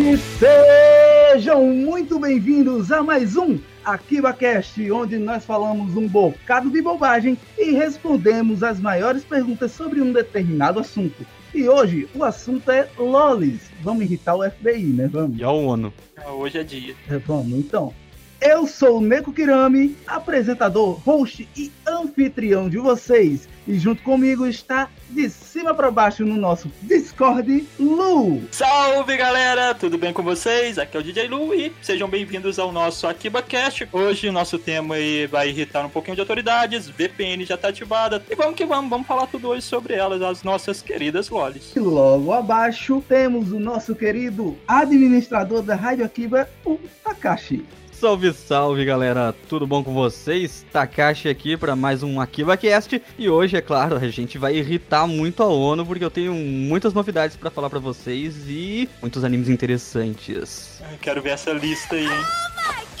E sejam muito bem-vindos a mais um AkibaCast, onde nós falamos um bocado de bobagem e respondemos as maiores perguntas sobre um determinado assunto. E hoje o assunto é lolis. Vamos irritar o FBI, né? Vamos. E a ONU. Hoje é dia. É, Vamos, então. Eu sou o Neko Kirami, apresentador, host e anfitrião de vocês. E junto comigo está, de cima para baixo no nosso Discord, Lu. Salve galera, tudo bem com vocês? Aqui é o DJ Lu e sejam bem-vindos ao nosso AkibaCast. Hoje o nosso tema vai irritar um pouquinho de autoridades, VPN já tá ativada. E vamos que vamos, vamos falar tudo hoje sobre elas, as nossas queridas lolis. E logo abaixo temos o nosso querido administrador da Rádio Akiba, o Takashi. Salve, salve galera, tudo bom com vocês? Takashi aqui para mais um AkibaCast e hoje, é claro, a gente vai irritar muito a ONU porque eu tenho muitas novidades para falar para vocês e muitos animes interessantes. Eu quero ver essa lista aí, hein? ラブ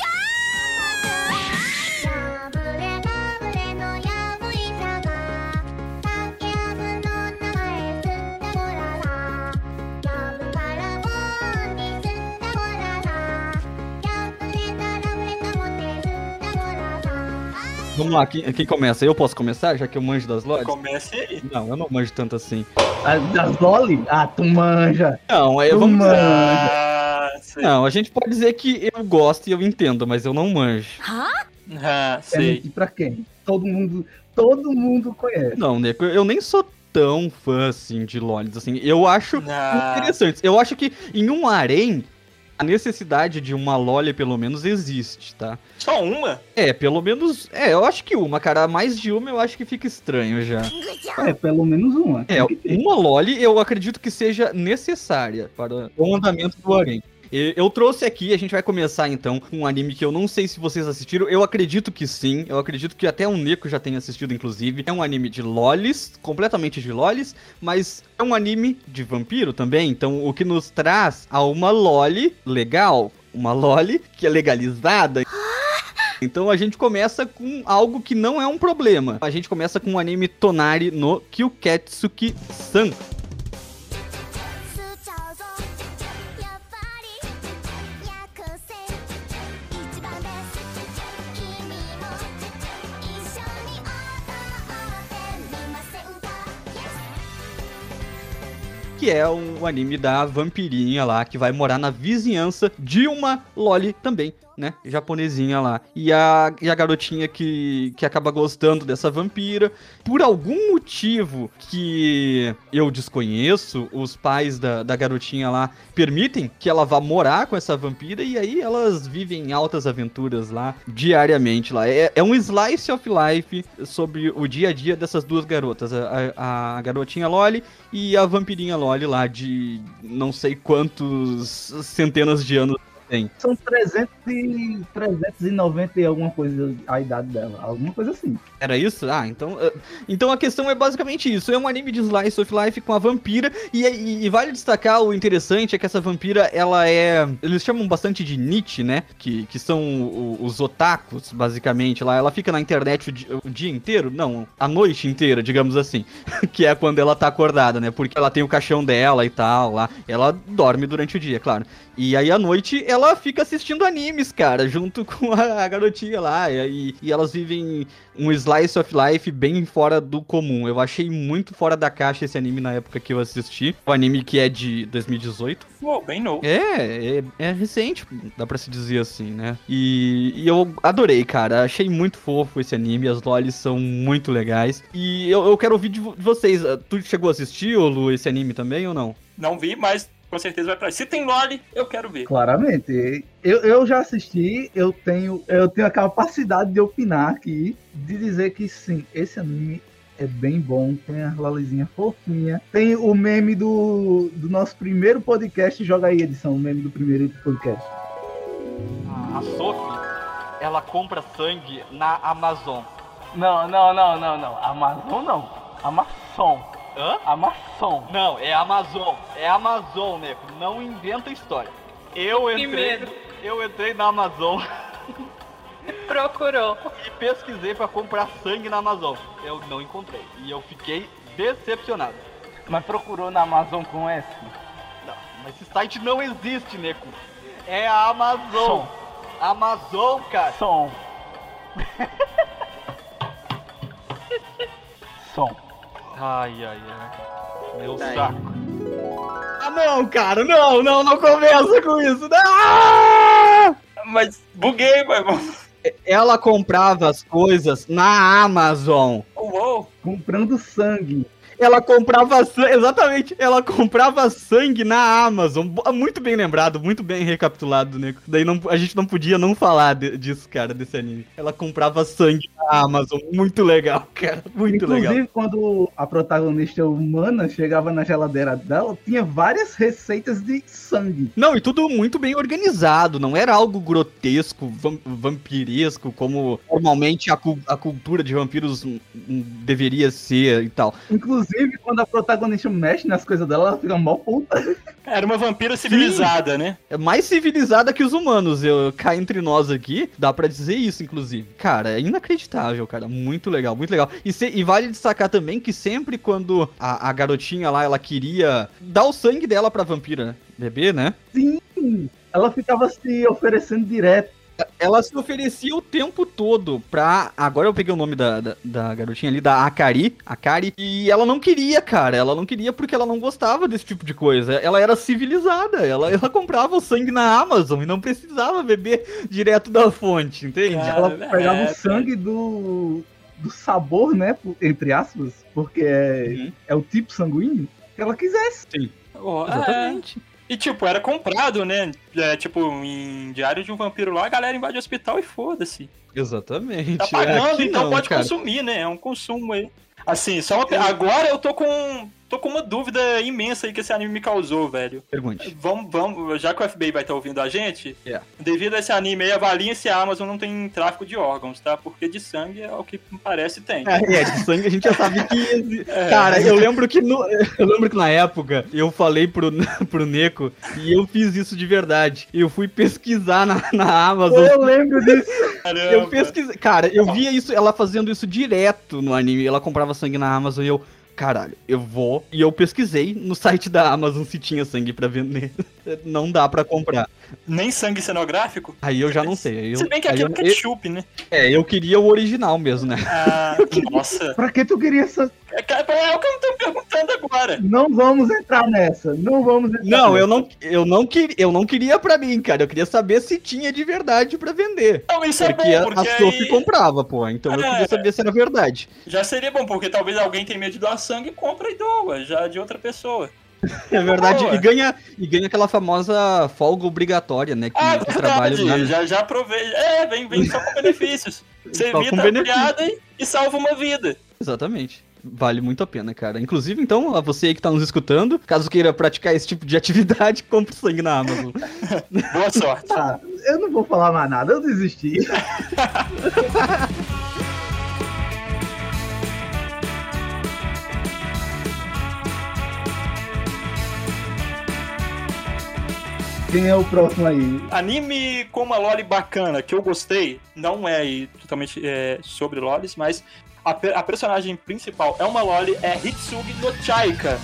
Vamos lá, quem, quem começa? Eu posso começar, já que eu manjo das lojas? Comece aí. Não, eu não manjo tanto assim. As das Loli? Ah, tu manja. Não, aí Tu vamos dizer... manja. Ah, sei. Não, a gente pode dizer que eu gosto e eu entendo, mas eu não manjo. Ah, É sei. mentir pra quem? Todo mundo, todo mundo conhece. Não, Neko, eu nem sou tão fã assim de lolis, assim. Eu acho Ah, interessantes. Eu acho que em um harém, a necessidade de uma loli pelo menos existe, tá? só uma? É, pelo menos. É, eu acho que uma, cara. Mais de uma eu acho que fica estranho já. É, pelo menos uma. É, uma loli eu acredito que seja necessária para o andamento do harém. Eu trouxe aqui, a gente vai começar então com um anime que eu não sei se vocês assistiram, eu acredito que sim, eu acredito que até o Neko já tenha assistido inclusive. É um anime de lolis, completamente de lolis, mas é um anime de vampiro também, então o que nos traz a uma loli legal, uma loli que é legalizada. Então a gente começa com algo que não é um problema. A gente começa com o anime Tonari no Kyuketsuki-san. Que é um anime da vampirinha lá, que vai morar na vizinhança de uma Loli também, né? Japonesinha lá. E a, e a garotinha que, que acaba gostando dessa vampira. Por algum motivo que eu desconheço, os pais da, da garotinha lá permitem que ela vá morar com essa vampira e aí elas vivem altas aventuras lá diariamente lá. É, é um slice of life sobre o dia a dia dessas duas garotas, a, a, a garotinha Loli e a vampirinha Loli lá de não sei quantos centenas de anos tem. São 300 e, 390 e alguma coisa a idade dela. Alguma coisa assim. Era isso? Ah, então. eh, Então a questão é basicamente isso. É um anime de Slice of Life com a vampira. E, e- e vale destacar o interessante é que essa vampira, ela é. Eles chamam bastante de Nietzsche, né? Que, que são os otakus, basicamente. Lá ela fica na internet o di- o dia inteiro? Não, a noite inteira, digamos assim. que é quando ela tá acordada, né? Porque ela tem o caixão dela e tal lá. Ela dorme durante o dia, claro. E aí à noite ela fica assistindo animes, cara, junto com a, a garotinha lá. E, e elas vivem um slice of life bem fora do comum. Eu achei muito fora da caixa esse anime na época que eu assisti. O anime que é de 2018. Uou, bem novo. É, é, é recente, dá pra se dizer assim, né? E, e eu adorei, cara. Achei muito fofo esse anime. As lolis são muito legais. E eu, eu quero ouvir de vo- de vocês. Ah, Tu chegou a assistir, ô Lu, esse anime também ou não? Não vi, mas com certeza vai pra. Se tem Loli, eu quero ver. Claramente. Eu, eu já assisti, eu tenho, eu tenho a capacidade de opinar aqui, de dizer que sim, esse anime é bem bom, tem a Lolizinha fofinha, tem o meme do, do nosso primeiro podcast, joga aí edição, o meme do primeiro podcast. A Sophie, ela compra sangue na Amazon. Não, não, não, não, não. Amazon não. Amazon. Hã? Amazon. Não, é Amazon. É Amazon, nego. Não inventa história. Eu entrei. medo. Eu entrei na Amazon Procurou. e pesquisei pra comprar sangue na Amazon. Eu não encontrei. E eu fiquei decepcionado. Mas procurou na Amazon com S? Mas esse site não existe, Neco. É a Amazon. Som. Amazon, cara. Som. Som. Ai, ai, ai. Meu Tá aí. saco. Ah, não, cara. Não, não, não começa com isso. Não! Mas buguei, mas. Ela comprava as coisas na Amazon. Uou! Comprando sangue. Ela comprava sangue, exatamente, ela comprava sangue na Amazon. Muito bem lembrado, muito bem recapitulado, né? Daí não, a gente não podia não falar de- disso, cara, desse anime. Ela comprava sangue na Amazon. Muito legal, cara. Muito Inclusive, legal. quando a protagonista humana chegava na geladeira dela, tinha várias receitas de sangue. Não, e tudo muito bem organizado, não era algo grotesco, vam- vampiresco, como normalmente a, cu- a cultura de vampiros hum, hum, deveria ser e tal. Inclusive, quando a protagonista mexe nas coisas dela, ela fica mó puta. Era uma vampira civilizada, né? É mais civilizada que os humanos, eu cá entre nós aqui, dá pra dizer isso, inclusive. Cara, é inacreditável, cara, muito legal, muito legal. E, se- e vale destacar também que sempre quando a, a garotinha lá, ela queria dar o sangue dela pra vampira? Bebê, né? Sim, ela ficava se oferecendo direto. Ela se oferecia o tempo todo pra. Agora eu peguei o nome da, da, da garotinha ali, da Akari. Akari. E ela não queria, cara. Ela não queria porque ela não gostava desse tipo de coisa. Ela era civilizada. Ela, ela comprava o sangue na Amazon e não precisava beber direto da fonte, entende? Cara, Ela é, pegava é, o sangue do, do sabor, né? Entre aspas, porque é, Uhum. é o tipo sanguíneo que ela quisesse. Oh, é. E tipo, era comprado, né? É, tipo, em Diário de um Vampiro lá, a galera invade o hospital e foda-se. Exatamente. Tá É, pagando, aqui então não, pode cara. consumir, né? É um consumo aí. Assim, só uma... agora eu tô com tô com uma dúvida imensa aí que esse anime me causou, velho. Pergunte. Vamos, vamos, já que o FBI vai estar ouvindo a gente, É. devido a esse anime aí, avaliem se a Amazon não tem tráfico de órgãos, tá? Porque de sangue é o que parece tem. É, de sangue a gente já sabe que. É. Cara, eu lembro que no- eu lembro que na época eu falei pro, pro Neko e eu fiz isso de verdade. Eu fui pesquisar na, na Amazon. Eu lembro disso. Caramba. Eu pesquisei. Cara, eu via isso, ela fazendo isso direto no anime. Ela comprava sangue na Amazon e eu. Caralho, eu vou. E eu pesquisei no site da Amazon se tinha sangue pra vender. Não dá pra comprar. Nem sangue cenográfico? Aí eu já não sei. aí Eu, Se bem que aí aquilo eu- é ketchup, né? é, eu queria o original mesmo, né? Ah, nossa. Pra que tu queria essa... É, é o que eu tô perguntando agora. Não vamos entrar nessa. Não vamos entrar Não, nessa. eu não, eu não queria, eu não queria pra mim, cara. Eu queria saber se tinha de verdade pra vender. Não, isso é Porque bom, a- porque a Sophie aí comprava, pô. Então eu É. queria saber se era verdade. já seria bom, porque talvez alguém tenha medo de doar sangue, compra e doa, já de outra pessoa. É verdade. E ganha, e ganha aquela famosa folga obrigatória, né? Que Ah, o trabalho na- já, já provei. É, vem, vem só com benefícios. Você Só evita a piada e, e salva uma vida. Exatamente. Vale muito a pena, cara. Inclusive, então, a você aí que tá nos escutando, caso queira praticar esse tipo de atividade, compre sangue na Amazon. Boa sorte. Ah, eu não vou falar mais nada, eu desisti. Quem é o próximo aí? Anime com uma loli bacana que eu gostei, não é totalmente é, sobre lolis, mas a, a personagem principal é uma loli, é Hitsugi no Chaika.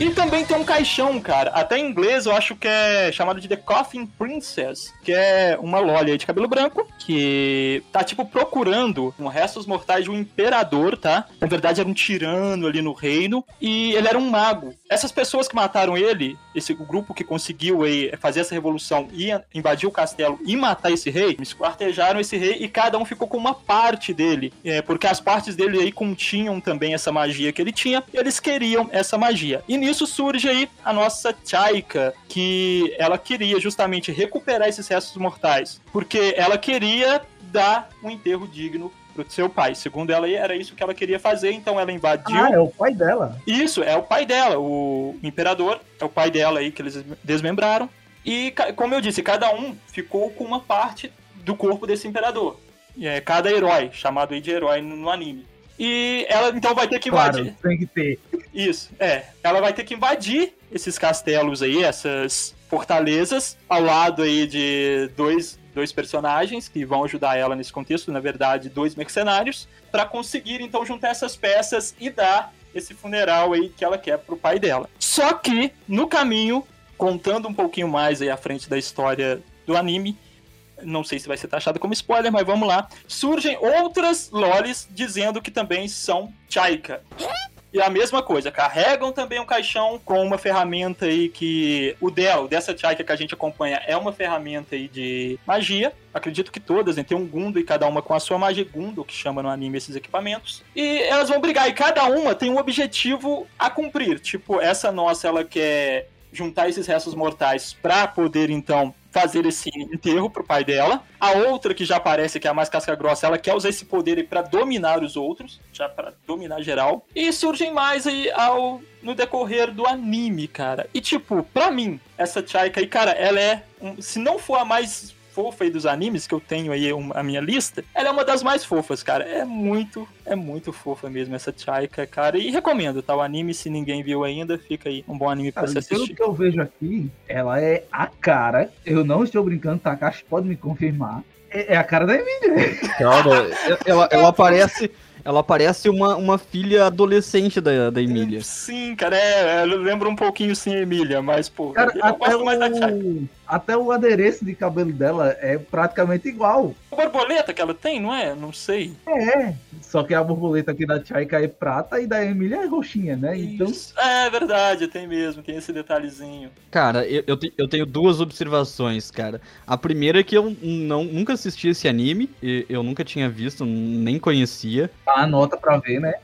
E também tem um caixão, cara. Até em inglês eu acho que é chamado de The Coffin Princess, que é uma loli aí de cabelo branco que tá tipo procurando um restos mortais de um imperador, tá? Na verdade era um tirano ali no reino e ele era um mago. Essas pessoas que mataram ele, esse grupo que conseguiu aí fazer essa revolução e invadir o castelo e matar esse rei, esquartejaram esse rei e cada um ficou com uma parte dele, é, porque as partes dele aí continham também essa magia que ele tinha e eles queriam essa magia. E nisso surge aí a nossa Chaika, que ela queria justamente recuperar esses restos mortais, porque ela queria dar um enterro digno pro seu pai. Segundo ela, era isso que ela queria fazer, então ela invadiu. Ah, é o pai dela. Isso, é o pai dela, o imperador, é o pai dela aí que eles desmembraram. E, como eu disse, cada um ficou com uma parte do corpo desse imperador. É cada herói, chamado aí de herói no anime. E ela então vai ter que Claro, invadir. tem que ter. Isso, é. Ela vai ter que invadir esses castelos aí, essas fortalezas, ao lado aí de dois, dois personagens que vão ajudar ela nesse contexto, na verdade, dois mercenários, para conseguir então juntar essas peças e dar esse funeral aí que ela quer pro pai dela. Só que no caminho, contando um pouquinho mais aí à frente da história do anime, não sei se vai ser taxado como spoiler, mas vamos lá. Surgem outras lolis dizendo que também são Chaika. E a mesma coisa, carregam também um caixão com uma ferramenta aí que o dela, dessa Chaika que a gente acompanha, é uma ferramenta aí de magia. Acredito que todas, né? Tem um Gundo e cada uma com a sua magia Gundo, que chama no anime esses equipamentos. E elas vão brigar e cada uma tem um objetivo a cumprir. Tipo, essa nossa, ela quer juntar esses restos mortais pra poder então fazer esse enterro pro pai dela. A outra que já aparece, que é a mais casca grossa, ela quer usar esse poder pra dominar os outros, já pra dominar geral. E surgem mais aí ao no decorrer do anime, cara. E tipo, pra mim, essa Chaika aí, cara, ela é um- se não for a mais fofa aí dos animes que eu tenho aí um- a minha lista, ela é uma das mais fofas, cara. É muito, é muito fofa mesmo essa Chaika, cara. E recomendo, tá? O anime, se ninguém viu ainda, fica aí um bom anime pra Cara, você pelo assistir. que eu vejo aqui, ela é a cara. Eu não estou brincando, Takashi pode me confirmar. É, é a cara da Emília. Cara, ela, ela parece. Ela parece uma, uma filha adolescente da, da Emília. Sim, cara, é, eu lembro um pouquinho sim, Emília, mas, pô, Cara, eu até gosto mais da Chaika. Até o adereço de cabelo dela é praticamente igual. A borboleta que ela tem, não é? Não sei. É. Só que a borboleta aqui da Chaika é prata e da Emília é roxinha, né? Então, Isso. É verdade, tem mesmo, tem esse detalhezinho. Cara, eu, eu, te- eu tenho duas observações, cara. A primeira é que eu não, nunca assisti esse anime, e eu nunca tinha visto, nem conhecia. a nota pra ver, né?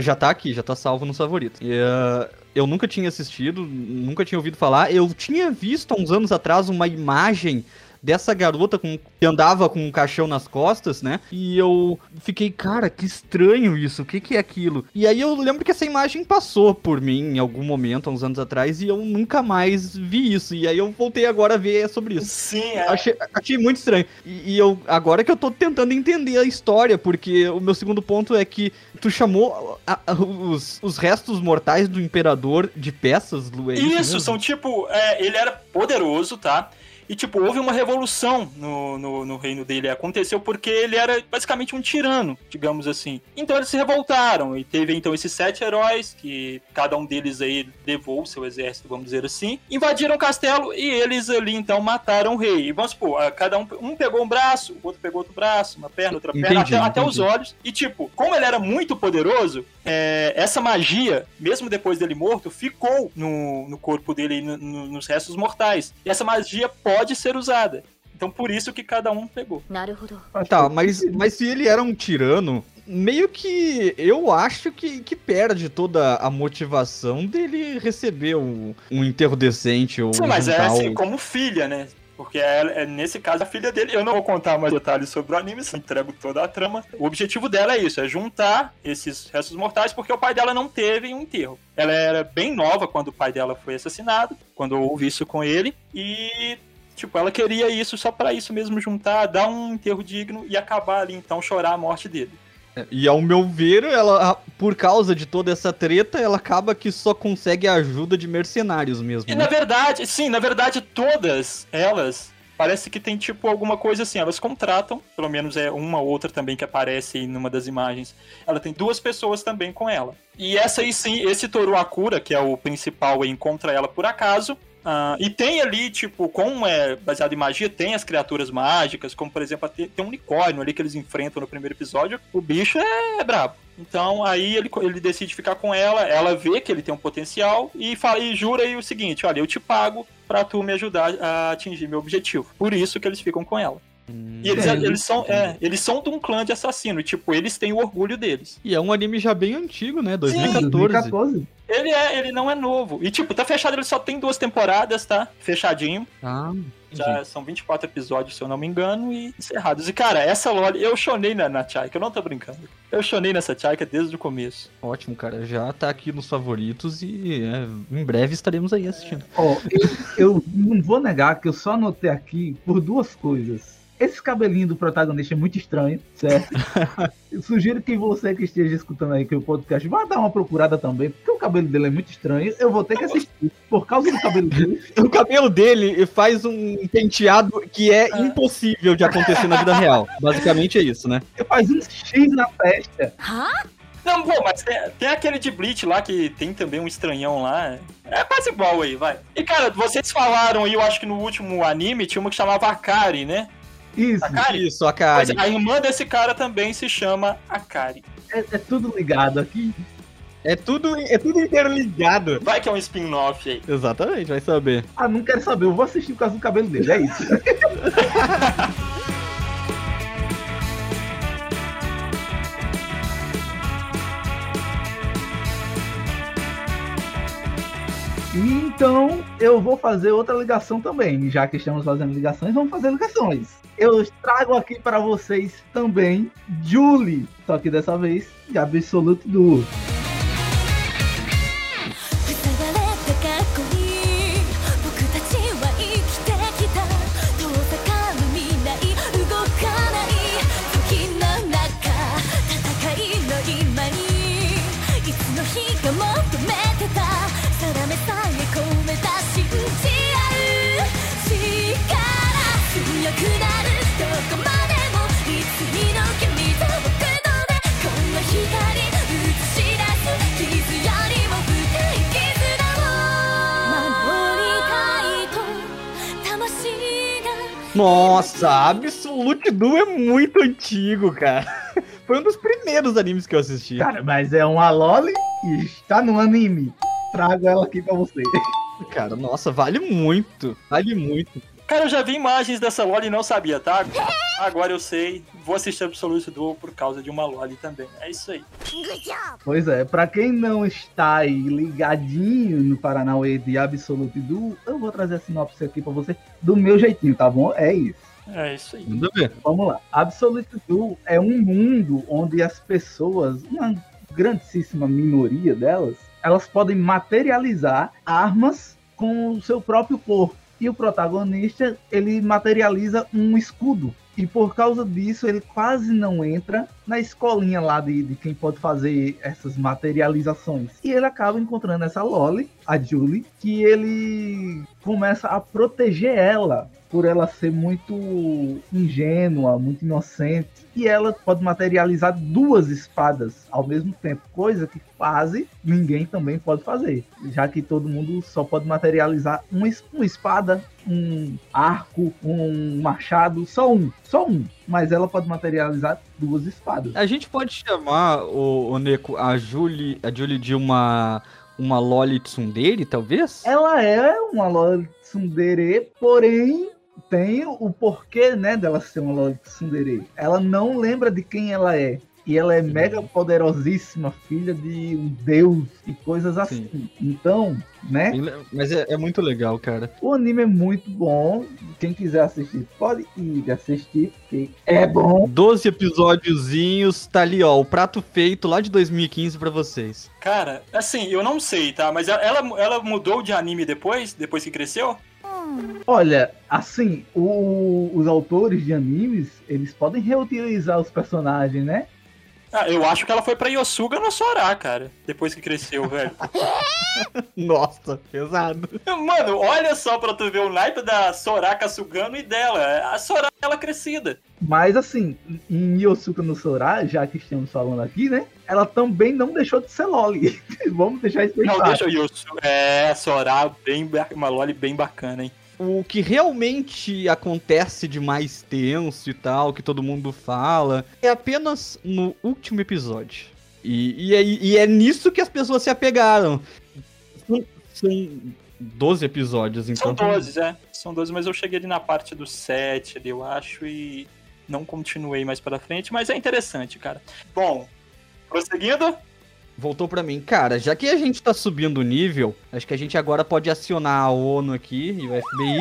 Já tá aqui, já tá salvo nos favoritos. E, eh, eu nunca tinha assistido, nunca tinha ouvido falar. Eu tinha visto há uns anos atrás uma imagem dessa garota com, que andava com um caixão nas costas, né? E eu fiquei, cara, que estranho isso, o que, que é aquilo? E aí eu lembro que essa imagem passou por mim em algum momento, há uns anos atrás, e eu nunca mais vi isso. E aí eu voltei agora a ver sobre isso. Sim, é. Achei, achei muito estranho. E, e eu agora que eu tô tentando entender a história, porque o meu segundo ponto é que tu chamou a- a- os, os restos mortais do imperador de peças, Lu, é isso, Isso, são tipo. é, ele era poderoso, tá? E, tipo, houve uma revolução no, no, no reino dele. Aconteceu porque ele era basicamente um tirano, digamos assim. Então eles se revoltaram. E teve, então, esses sete heróis, que cada um deles aí levou o seu exército, vamos dizer assim. Invadiram o castelo e eles ali, então, mataram o rei. E vamos supor, cada um, um pegou um braço, o outro pegou outro braço, uma perna, outra perna, Entendi, até, até entendi. os olhos. E, tipo, como ele era muito poderoso, é, essa magia, mesmo depois dele morto, ficou no, no corpo dele, e no- no- nos restos mortais. E essa magia pode pode ser usada. Então por isso que cada um pegou. Ah, tá, mas, mas se ele era um tirano, meio que eu acho que, que perde toda a motivação dele receber um, um enterro decente ou Sim, mas é assim, como filha, né? Porque é, é, nesse caso a filha dele. Eu não vou contar mais detalhes sobre o anime, só entrego toda a trama. O objetivo dela é isso: é juntar esses restos mortais, porque o pai dela não teve um enterro. Ela era bem nova quando o pai dela foi assassinado, quando houve isso com ele. E Tipo, ela queria isso só pra isso mesmo, juntar, dar um enterro digno e acabar ali, então, chorar a morte dele. E ao meu ver, ela, por causa de toda essa treta, ela acaba que só consegue a ajuda de mercenários mesmo. E né? na verdade, sim, na verdade, todas elas parece que tem tipo alguma coisa assim. Elas contratam, pelo menos é uma ou outra também que aparece aí numa das imagens. Ela tem duas pessoas também com ela. E essa aí sim, esse Toru Akura, que é o principal, encontra ela por acaso. Ah, e tem ali, tipo, como é baseado em magia, tem as criaturas mágicas, como por exemplo, tem um unicórnio ali que eles enfrentam no primeiro episódio. O bicho é, é brabo. Então aí ele, ele decide ficar com ela, ela vê que ele tem um potencial e, fala, e jura aí o seguinte: olha, eu te pago pra tu me ajudar a atingir meu objetivo. Por isso que eles ficam com ela. E eles, É, eles são, é, eles são de um clã de assassino, tipo, eles têm o orgulho deles. E é um anime já bem antigo, né? Sim, 2014. 2014. Ele é, ele não é novo. E tipo, tá fechado, ele só tem duas temporadas, tá? Fechadinho. Ah, Já são 24 episódios, se eu não me engano, e encerrados. E cara, essa Loli, eu chonei na, na Chaika, eu não tô brincando. Eu chonei nessa Chaika desde o começo. ótimo, cara. Já tá aqui nos favoritos e é, em breve estaremos aí assistindo. Ó, eu, eu não vou negar que eu só anotei aqui por duas coisas. Esse cabelinho do protagonista é muito estranho, certo? Eu sugiro que você que esteja escutando aí que o podcast vá dar uma procurada também, porque o cabelo dele é muito estranho. Eu vou ter que assistir por causa do cabelo dele. O cabelo dele faz um penteado que é impossível de acontecer na vida real. Basicamente é isso, né? Ele faz um X na testa. Não, pô, mas tem, tem aquele de Bleach lá que tem também um estranhão lá. É quase igual aí, vai. E cara, vocês falaram aí, eu acho que no último anime tinha uma que chamava Akari, né? Isso. Akari? Isso, a Mas cara. a irmã desse cara também se chama Akari. É, é tudo ligado aqui. É tudo, é tudo interligado. Vai que é um spin-off aí. Exatamente, vai saber. Ah, não quero saber. Eu vou assistir por causa do cabelo dele. É isso. Então, eu vou fazer outra ligação também. Já que estamos fazendo ligações, vamos fazer ligações. Eu trago aqui para vocês também Julie, só que dessa vez de Absolute Duo. Nossa, Absolute Duo é muito antigo, cara. Foi um dos primeiros animes que eu assisti. Cara, mas é uma Loli e está no anime. Trago ela aqui pra você. Cara, nossa, vale muito. Vale muito. Cara, eu já vi imagens dessa Loli e não sabia, tá? Agora eu sei. Vou assistir Absolute Duo por causa de uma Loli também. É isso aí. Pois é, pra quem não está aí ligadinho no Paranauê de Absolute Duo, eu vou trazer a sinopse aqui pra você do meu jeitinho, tá bom? É isso. É isso aí. Manda ver. Vamos lá. Absolute Duo é um mundo onde as pessoas, uma grandíssima minoria delas, elas podem materializar armas com o seu próprio corpo. E o protagonista, ele materializa um escudo. E por causa disso, ele quase não entra na escolinha lá de, de quem pode fazer essas materializações. E ele acaba encontrando essa Loli, a Julie, que ele começa a proteger ela por ela ser muito ingênua, muito inocente. E ela pode materializar duas espadas ao mesmo tempo, coisa que quase ninguém também pode fazer, já que todo mundo só pode materializar uma, uma espada, um arco, um machado, só um, só um. Mas ela pode materializar duas espadas. A gente pode chamar, o, Neko, a Julie, a Julie de uma, uma Loli Tsundere, talvez? Ela é uma Loli Tsundere, porém tem o porquê, né, dela ser uma Loli Tsundere. Ela não lembra de quem ela é. E ela é mega poderosíssima, filha de um deus e coisas assim. Então, né? Bem le- Mas é, é muito legal, cara. O anime é muito bom. Quem quiser assistir, pode ir assistir, porque é bom. 12 episódiozinhos, tá ali, ó, o prato feito lá de 2015 pra vocês. Cara, assim, eu não sei, tá? Mas ela, ela mudou de anime depois? Depois que cresceu? Olha, assim, o- os autores de animes, eles podem reutilizar os personagens, né? Ah, eu acho que ela foi pra Yosuga no Sora, cara. Depois que cresceu, velho. Nossa, pesado. Mano, olha só pra tu ver o naipe da Soraka Sugano e dela. A Soraka, ela crescida. Mas assim, em Yosuka no Sora, já que estamos falando aqui, né? Ela também não deixou de ser Loli. Vamos deixar isso bem Não, claro. deixa o Yosuga. É, a Sora, bem, uma Loli bem bacana, hein? O que realmente acontece de mais tenso e tal, que todo mundo fala, é apenas no último episódio. E, e, é, e é nisso que as pessoas se apegaram. São, são 12 episódios, então. São 12, é. São 12, mas eu cheguei ali na parte do 7 ali, eu acho, e não continuei mais pra frente, mas é interessante, cara. Bom, prosseguindo. Voltou pra mim. Cara, já que a gente tá subindo o nível, acho que a gente agora pode acionar a ONU aqui e o FBI.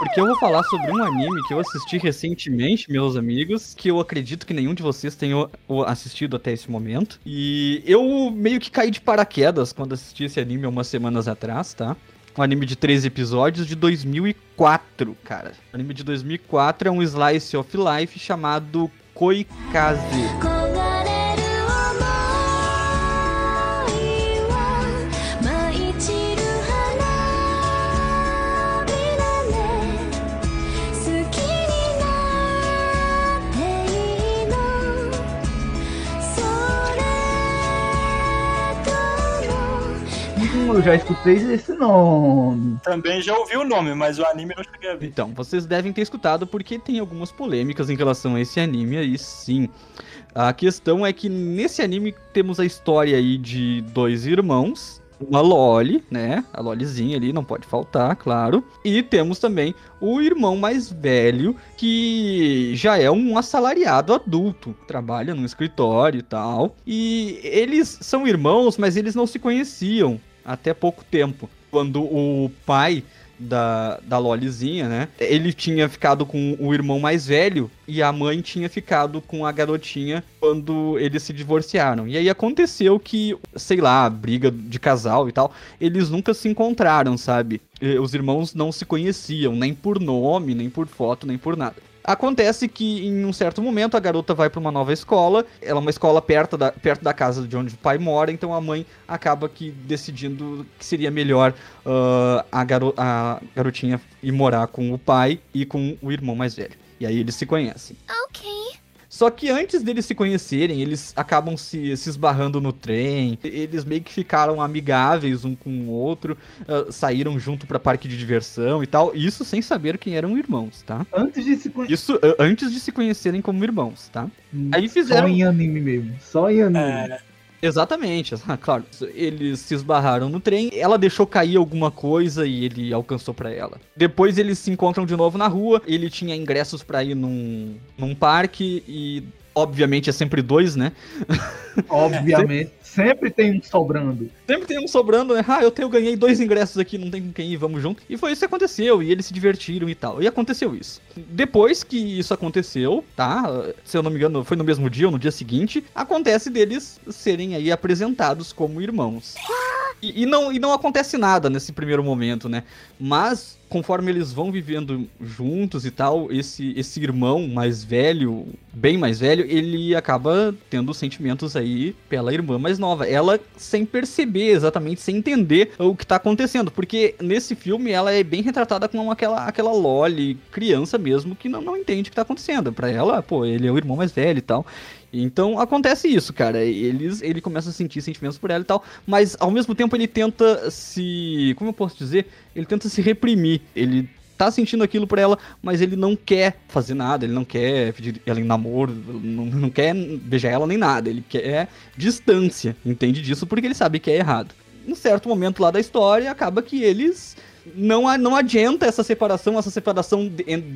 Porque eu vou falar sobre um anime que eu assisti recentemente, meus amigos, que eu acredito que nenhum de vocês tenha assistido até esse momento. E eu meio que caí de paraquedas quando assisti esse anime umas semanas atrás, tá? Um anime de 13 episódios de 2004, cara. O anime de 2004 é um slice of life chamado Koikaze. Eu já escutei esse nome. Também já ouvi o nome, mas o anime eu não cheguei a ver. Então, vocês devem ter escutado porque tem algumas polêmicas em relação a esse anime aí, sim. A questão é que nesse anime temos a história aí de dois irmãos, uma Loli, né? A Lolizinha ali, não pode faltar, claro. E temos também o irmão mais velho, que já é um assalariado adulto, trabalha num escritório e tal. E eles são irmãos, mas eles não se conheciam até pouco tempo. Quando o pai da, da Lolizinha, né? Ele tinha ficado com o irmão mais velho e a mãe tinha ficado com a garotinha quando eles se divorciaram. E aí aconteceu que, sei lá, briga de casal e tal, eles nunca se encontraram, sabe? Os irmãos não se conheciam, nem por nome, nem por foto, nem por nada. Acontece que em um certo momento a garota vai para uma nova escola, ela é uma escola perto da, perto da casa de onde o pai mora, então a mãe acaba que decidindo que seria melhor ah, a, garo a garotinha ir morar com o pai e com o irmão mais velho. E aí eles se conhecem. Ok Só que antes deles se conhecerem, eles acabam se, se esbarrando no trem. Eles meio que ficaram amigáveis um com o outro, ah, saíram junto pra parque de diversão e tal. Isso sem saber quem eram irmãos, tá? Antes de se conhecer. Isso ah, antes de se conhecerem como irmãos, tá? Aí fizeram- Só em anime mesmo. Só em anime. É, Exatamente, ah, claro. Eles se esbarraram no trem, ela deixou cair alguma coisa e ele alcançou pra ela. Depois eles se encontram de novo na rua, ele tinha ingressos pra ir num, num parque e. Obviamente é sempre dois, né? Obviamente. Sempre tem um sobrando. Sempre tem um sobrando, né? Ah, eu tenho, ganhei dois ingressos aqui, não tem com quem ir, vamos junto. E foi isso que aconteceu, e eles se divertiram e tal. E aconteceu isso. Depois que isso aconteceu, tá? Se eu não me engano, foi no mesmo dia ou no dia seguinte, acontece deles serem aí apresentados como irmãos. E, e não, e não acontece nada nesse primeiro momento, né? Mas conforme eles vão vivendo juntos e tal, esse, esse irmão mais velho, bem mais velho, ele acaba tendo sentimentos aí pela irmã mais nova. Ela sem perceber exatamente, sem entender o que tá acontecendo. Porque nesse filme ela é bem retratada como aquela, aquela Loli, criança mesmo, que não, não entende o que tá acontecendo. Pra ela, pô, ele é o irmão mais velho e tal. Então acontece isso, cara. Eles, ele começa a sentir sentimentos por ela e tal, mas ao mesmo tempo ele tenta se. Como eu posso dizer? Ele tenta se reprimir. Ele tá sentindo aquilo por ela, mas ele não quer fazer nada, ele não quer pedir ela em namoro, não, não quer beijar ela nem nada. Ele quer distância, entende disso porque ele sabe que é errado. Em certo momento lá da história, acaba que eles não, não adianta essa separação, essa separação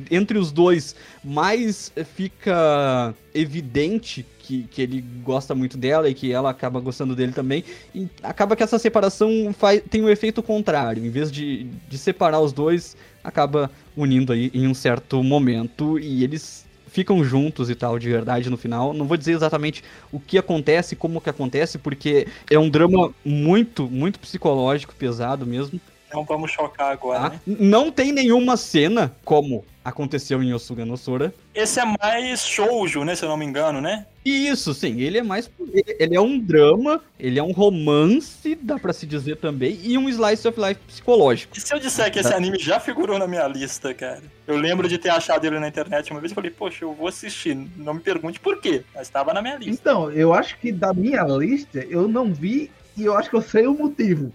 entre os dois, mais fica evidente que, que ele gosta muito dela e que ela acaba gostando dele também. E acaba que essa separação faz, tem um efeito contrário. Em vez de, de separar os dois, acaba unindo aí em um certo momento e eles ficam juntos e tal, de verdade, no final. Não vou dizer exatamente o que acontece, como que acontece, porque é um drama muito, muito psicológico, pesado mesmo. Não vamos chocar agora, Tá? né? Não tem nenhuma cena como aconteceu em Yosuga no Sora. Esse é mais shoujo, né? Se eu não me engano, né? E isso, sim, ele é mais. ele- Ele é um drama, ele é um romance, dá pra se dizer também, e um slice of life psicológico. E se eu disser que esse anime já figurou na minha lista, cara? Eu lembro de ter achado ele na internet uma vez e falei, poxa, eu vou assistir. Não me pergunte por quê, mas estava na minha lista. Então, eu acho que da minha lista, eu não vi e eu acho que eu sei o motivo.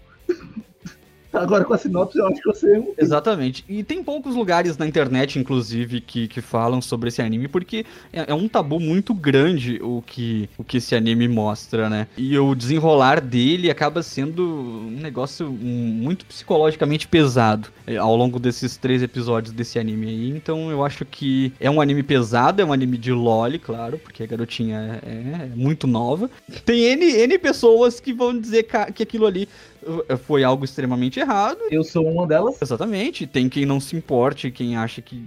Agora com a sinopse, eu acho que motivo. Exatamente. E tem poucos lugares na internet, inclusive, que, que falam sobre esse anime, porque é, é um tabu muito grande o que, o que esse anime mostra, né? E o desenrolar dele acaba sendo um negócio muito psicologicamente pesado é, ao longo desses três episódios desse anime aí. Então eu acho que é um anime pesado, é um anime de loli, claro, porque a garotinha é, é muito nova. Tem N, N pessoas que vão dizer que aquilo ali foi algo extremamente errado. Eu sou uma delas. Exatamente. Tem quem não se importe, quem acha que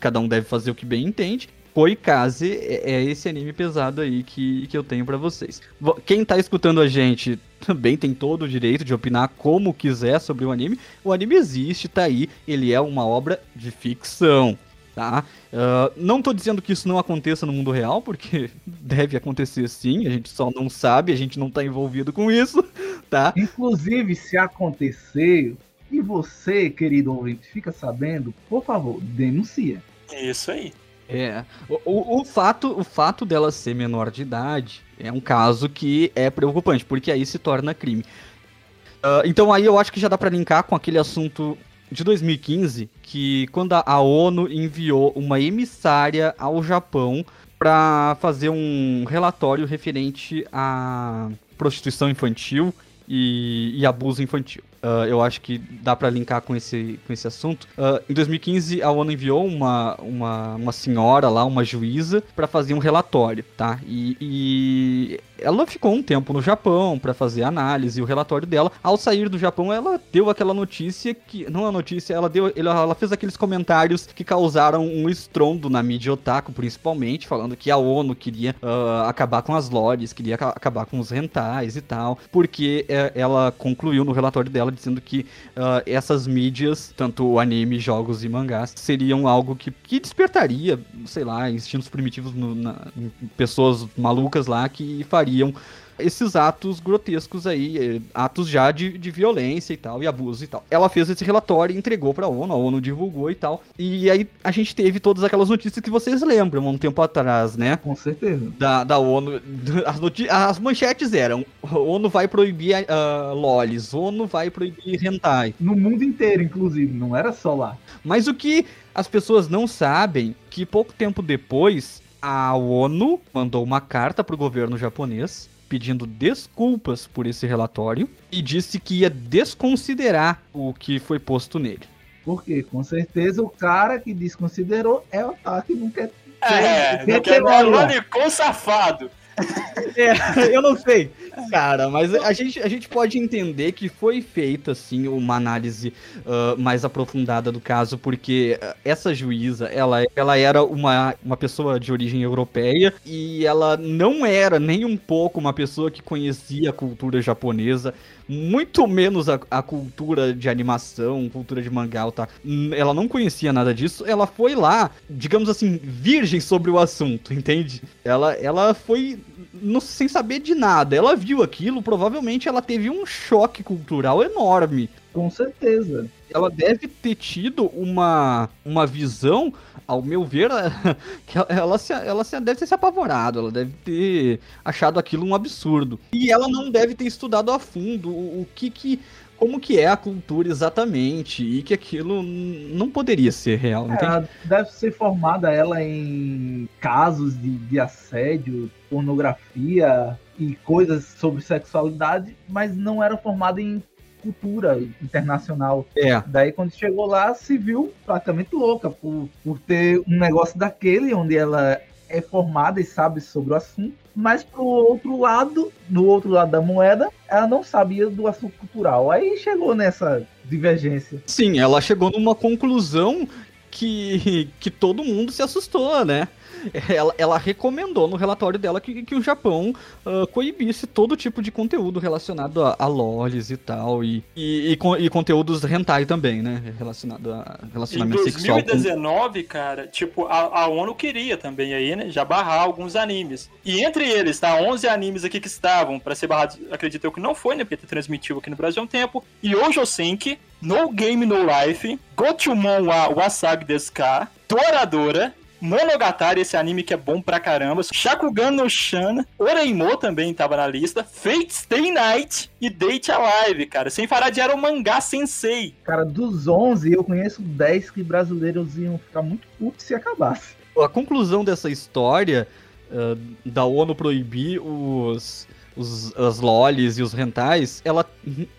cada um deve fazer o que bem entende. Koikaze é, é esse anime pesado aí que, que eu tenho pra vocês. Vo- Quem tá escutando a gente também tem todo o direito de opinar como quiser sobre o anime. O anime existe, tá aí, ele é uma obra de ficção, tá? Ah, não tô dizendo que isso não aconteça no mundo real, porque deve acontecer sim, a gente só não sabe, a gente não tá envolvido com isso, tá? Inclusive, se acontecer e você, querido ouvinte, fica sabendo, por favor, denuncia. Isso aí. É, o, o, o fato, o fato dela ser menor de idade é um caso que é preocupante, porque aí se torna crime. Ah, então aí eu acho que já dá pra linkar com aquele assunto de 2015, que quando a, ONU enviou uma emissária ao Japão pra fazer um relatório referente à prostituição infantil e, e abuso infantil. Ah, eu acho que dá pra linkar com esse, com esse assunto. Ah, em 2015, a ONU enviou uma, uma, uma senhora lá, uma juíza, pra fazer um relatório, tá? E, e ela ficou um tempo no Japão pra fazer a análise e o relatório dela. Ao sair do Japão, ela deu aquela notícia que. Não a notícia, ela deu. Ela, fez aqueles comentários que causaram um estrondo na mídia otaku, principalmente, falando que a ONU queria ah, acabar com as lores, queria aca- acabar com os rentais e tal, porque eh, ela concluiu no relatório dela dizendo que ah, essas mídias, tanto anime, jogos e mangás, seriam algo que, que despertaria, sei lá, instintos primitivos no- na- em pessoas malucas lá que fariam esses atos grotescos aí, eh, atos já de, de violência e tal, e abuso e tal. Ela fez esse relatório e entregou pra ONU, a ONU divulgou e tal. E aí a gente teve todas aquelas notícias que vocês lembram um tempo atrás, né? Com certeza. da, da ONU. As, as manchetes eram: ONU vai proibir ah, lolis, ONU vai proibir hentai. No mundo inteiro, inclusive, não era só lá. Mas o que as pessoas não sabem que pouco tempo depois a ONU mandou uma carta pro governo japonês pedindo desculpas por esse relatório e disse que ia desconsiderar o que foi posto nele. Porque, com certeza, o cara que desconsiderou é o que não quer É, Quer não ter quer bola. lolicon safado. É, eu não sei. Cara, mas a gente, a gente pode entender que foi feita, assim, uma análise ah, mais aprofundada do caso, porque ah, essa juíza, ela, ela era uma, uma pessoa de origem europeia e ela não era nem um pouco uma pessoa que conhecia a cultura japonesa, muito menos a, a cultura de animação, cultura de mangá, tá? Ela não conhecia nada disso, ela foi lá, digamos assim, virgem sobre o assunto, entende? Ela, ela foi não- sem saber de nada. Ela viu aquilo, provavelmente ela teve um choque cultural enorme. Com certeza. Ela deve ter tido uma, uma visão, ao meu ver, que ela, ela, se, ela se- deve ter se apavorado, ela deve ter achado aquilo um absurdo. E ela não deve ter estudado a fundo o, o que que. Como que é a cultura exatamente, e que aquilo não poderia ser real, entende? Ela deve ser formada ela em casos de, de assédio, pornografia e coisas sobre sexualidade, mas não era formada em cultura internacional. É. Daí quando chegou lá, se viu praticamente louca por, por ter um negócio daquele onde ela é formada e sabe sobre o assunto, mas pro outro lado, no outro lado da moeda, ela não sabia do assunto cultural. Aí chegou nessa divergência. Sim, ela chegou numa conclusão que, que todo mundo se assustou, né? Ela, ela recomendou no relatório dela que, que o Japão ah, coibisse todo tipo de conteúdo relacionado a, a lolis e tal, e, e, e, e conteúdos hentai também, né? Relacionado a Em relacionamento sexual. com- 2019, cara, tipo, a, a ONU queria também aí, né, já barrar alguns animes. E entre eles, tá, 11 animes aqui que estavam pra ser barrados, acredito eu que não foi, né, porque transmitiu aqui no Brasil há um tempo. Yojo Senki, No Game No Life, Gochumon wa Wasagi desu ka, Toradora, Monogatari, esse anime que é bom pra caramba. Shakugan no Shan, Oreimo também tava na lista. Fate Stay Night e Date Alive, cara. Sem falar de Era o Mangá Sensei. Cara, dos 11, eu conheço 10 que brasileiros iam ficar muito putos se acabasse. A conclusão dessa história ah, da ONU proibir os, os as lolis e os rentais, ela,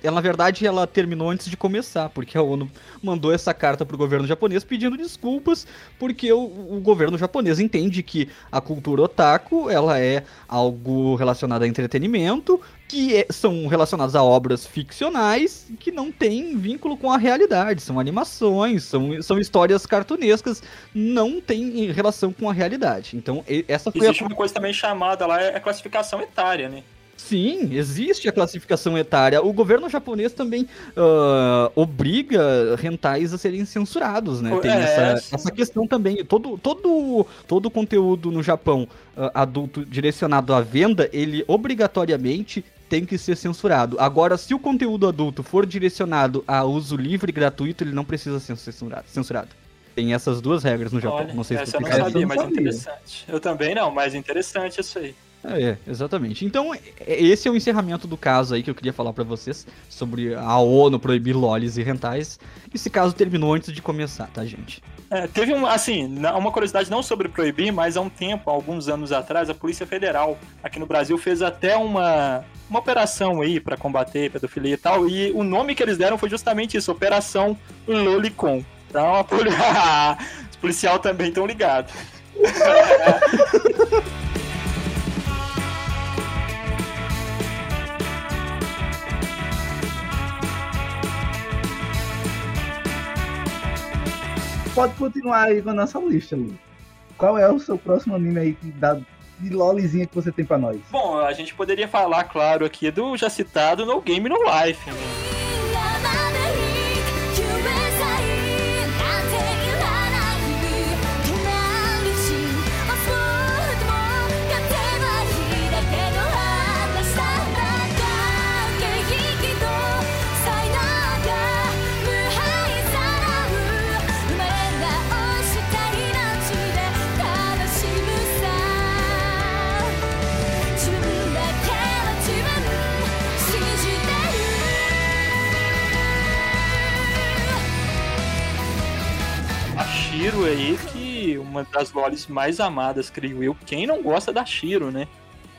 ela na verdade ela terminou antes de começar, porque a ONU mandou essa carta pro governo japonês pedindo desculpas, porque o, o governo japonês entende que a cultura otaku, ela é algo relacionado a entretenimento, que é- são relacionadas a obras ficcionais que não têm vínculo com a realidade. São animações, são, são histórias cartunescas, não tem relação com a realidade. Então, essa foi a Existe uma coisa também chamada lá, é a classificação etária, né? Sim, existe a classificação etária. O governo japonês também ah, obriga rentais a serem censurados, né? Tem É, essa, essa questão também. Todo, todo, todo o conteúdo no Japão ah, adulto direcionado à venda, ele obrigatoriamente tem que ser censurado. Agora, se o conteúdo adulto for direcionado a uso livre e gratuito, ele não precisa ser censurado. censurado. Tem essas duas regras no Japão. Olha, não sei se tu não sabia, mas sabia. interessante. Eu também não, mas interessante isso aí. É, exatamente. Então, é- esse é o encerramento do caso aí que eu queria falar pra vocês sobre a ONU proibir lolis e rentais. Esse caso terminou antes de começar, tá, gente? É, teve um, assim, uma curiosidade não sobre proibir, mas há um tempo, alguns anos atrás, a Polícia Federal aqui no Brasil fez até uma, uma operação aí pra combater pedofilia e tal, e o nome que eles deram foi justamente isso, Operação Lolicon. Então, a poli... os policial também estão ligados. Pode continuar aí com a nossa lista, Lu. Qual é o seu próximo anime aí que dá de lolizinha que você tem pra nós? Bom, a gente poderia falar, claro, aqui do já citado No Game No Life, né? Shiro aí, que uma das lolis mais amadas, creio eu. Quem não gosta da Shiro, né?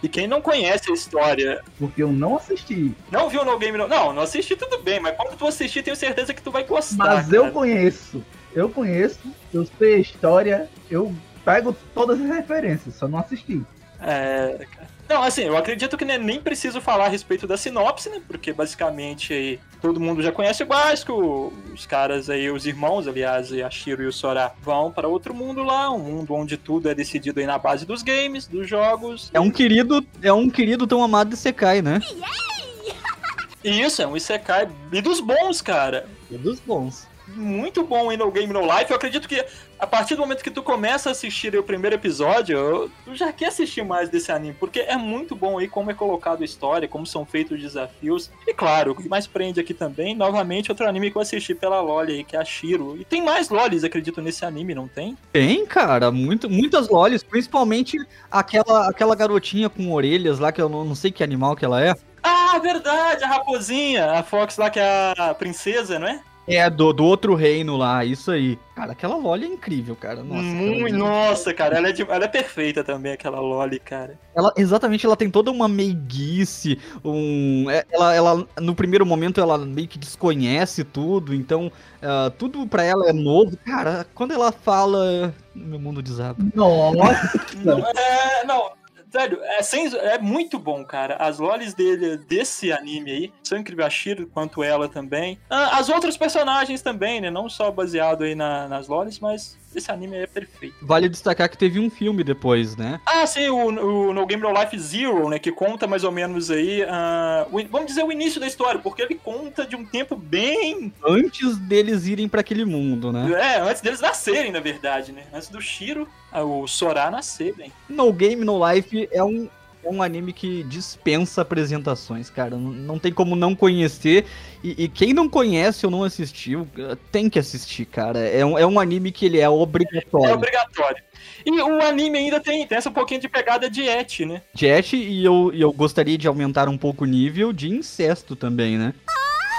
E quem não conhece a história, Porque eu não assisti. não viu No Game No... Não, não assisti tudo bem, mas quando tu assistir, tenho certeza que tu vai gostar. Mas eu cara. conheço. Eu conheço, eu sei a história, eu pego todas as referências, só não assisti. É, cara. Não, assim, eu acredito que né, nem preciso falar a respeito da sinopse, né? Porque basicamente aí, todo mundo já conhece o básico. Os caras aí, os irmãos, aliás, a Shiro e o Sora vão para outro mundo lá, um mundo onde tudo é decidido aí na base dos games, dos jogos. É um querido, é um querido tão amado de Sekai, né? E isso, é um Isekai e dos bons, cara. É dos bons. Muito bom aí no Game No Life. Eu acredito que a partir do momento que tu começa a assistir o primeiro episódio, eu- tu já quer assistir mais desse anime, porque é muito bom aí como é colocado a história, como são feitos os desafios. E claro, o que mais prende aqui também, novamente, outro anime que eu assisti pela Loli aí, que é a Shiro. E tem mais Lolis, acredito, nesse anime, não tem? Tem, cara, muito, muitas lolis, principalmente aquela, aquela garotinha com orelhas lá, que eu não, não sei que animal que ela é. Ah, verdade, a raposinha, a Fox lá que é a princesa, não é? É, do, do outro reino lá, isso aí. Cara, aquela loli é incrível, cara. Nossa, Muito, cara, nossa, cara, ela é, de- ela é perfeita também, aquela Loli, cara. Ela, exatamente, ela tem toda uma meiguice, um, é- ela, ela, no primeiro momento, ela meio que desconhece tudo, então, ah, tudo pra ela é novo. Cara, quando ela fala, meu mundo desaba. Nossa! Não, é, não, sério, é, sem, é muito bom, cara. As lolis dele, desse anime aí, são incríveis. Quanto ela também. Ah, as outras personagens também, né? Não só baseado aí na- nas lolis, mas esse anime é perfeito. Vale destacar que teve um filme depois, né? Ah, sim, o, o No Game No Life Zero, né? Que conta mais ou menos aí, ah, o vamos dizer, o início da história, porque ele conta de um tempo bem. Antes deles irem pra aquele mundo, né? É, antes deles nascerem, na verdade, né? Antes do Shiro, ah, o Sora nascer, bem. No Game No Life é um, é um anime que dispensa apresentações, cara. Não, não tem como não conhecer. E, e quem não conhece ou não assistiu, eh, tem que assistir, cara. É um, é um anime que ele é É obrigatório. obrigatório. E o anime ainda tem, tem essa um pouquinho de pegada de et, né? Jet, e eu, e eu gostaria de aumentar um pouco o nível de incesto também, né?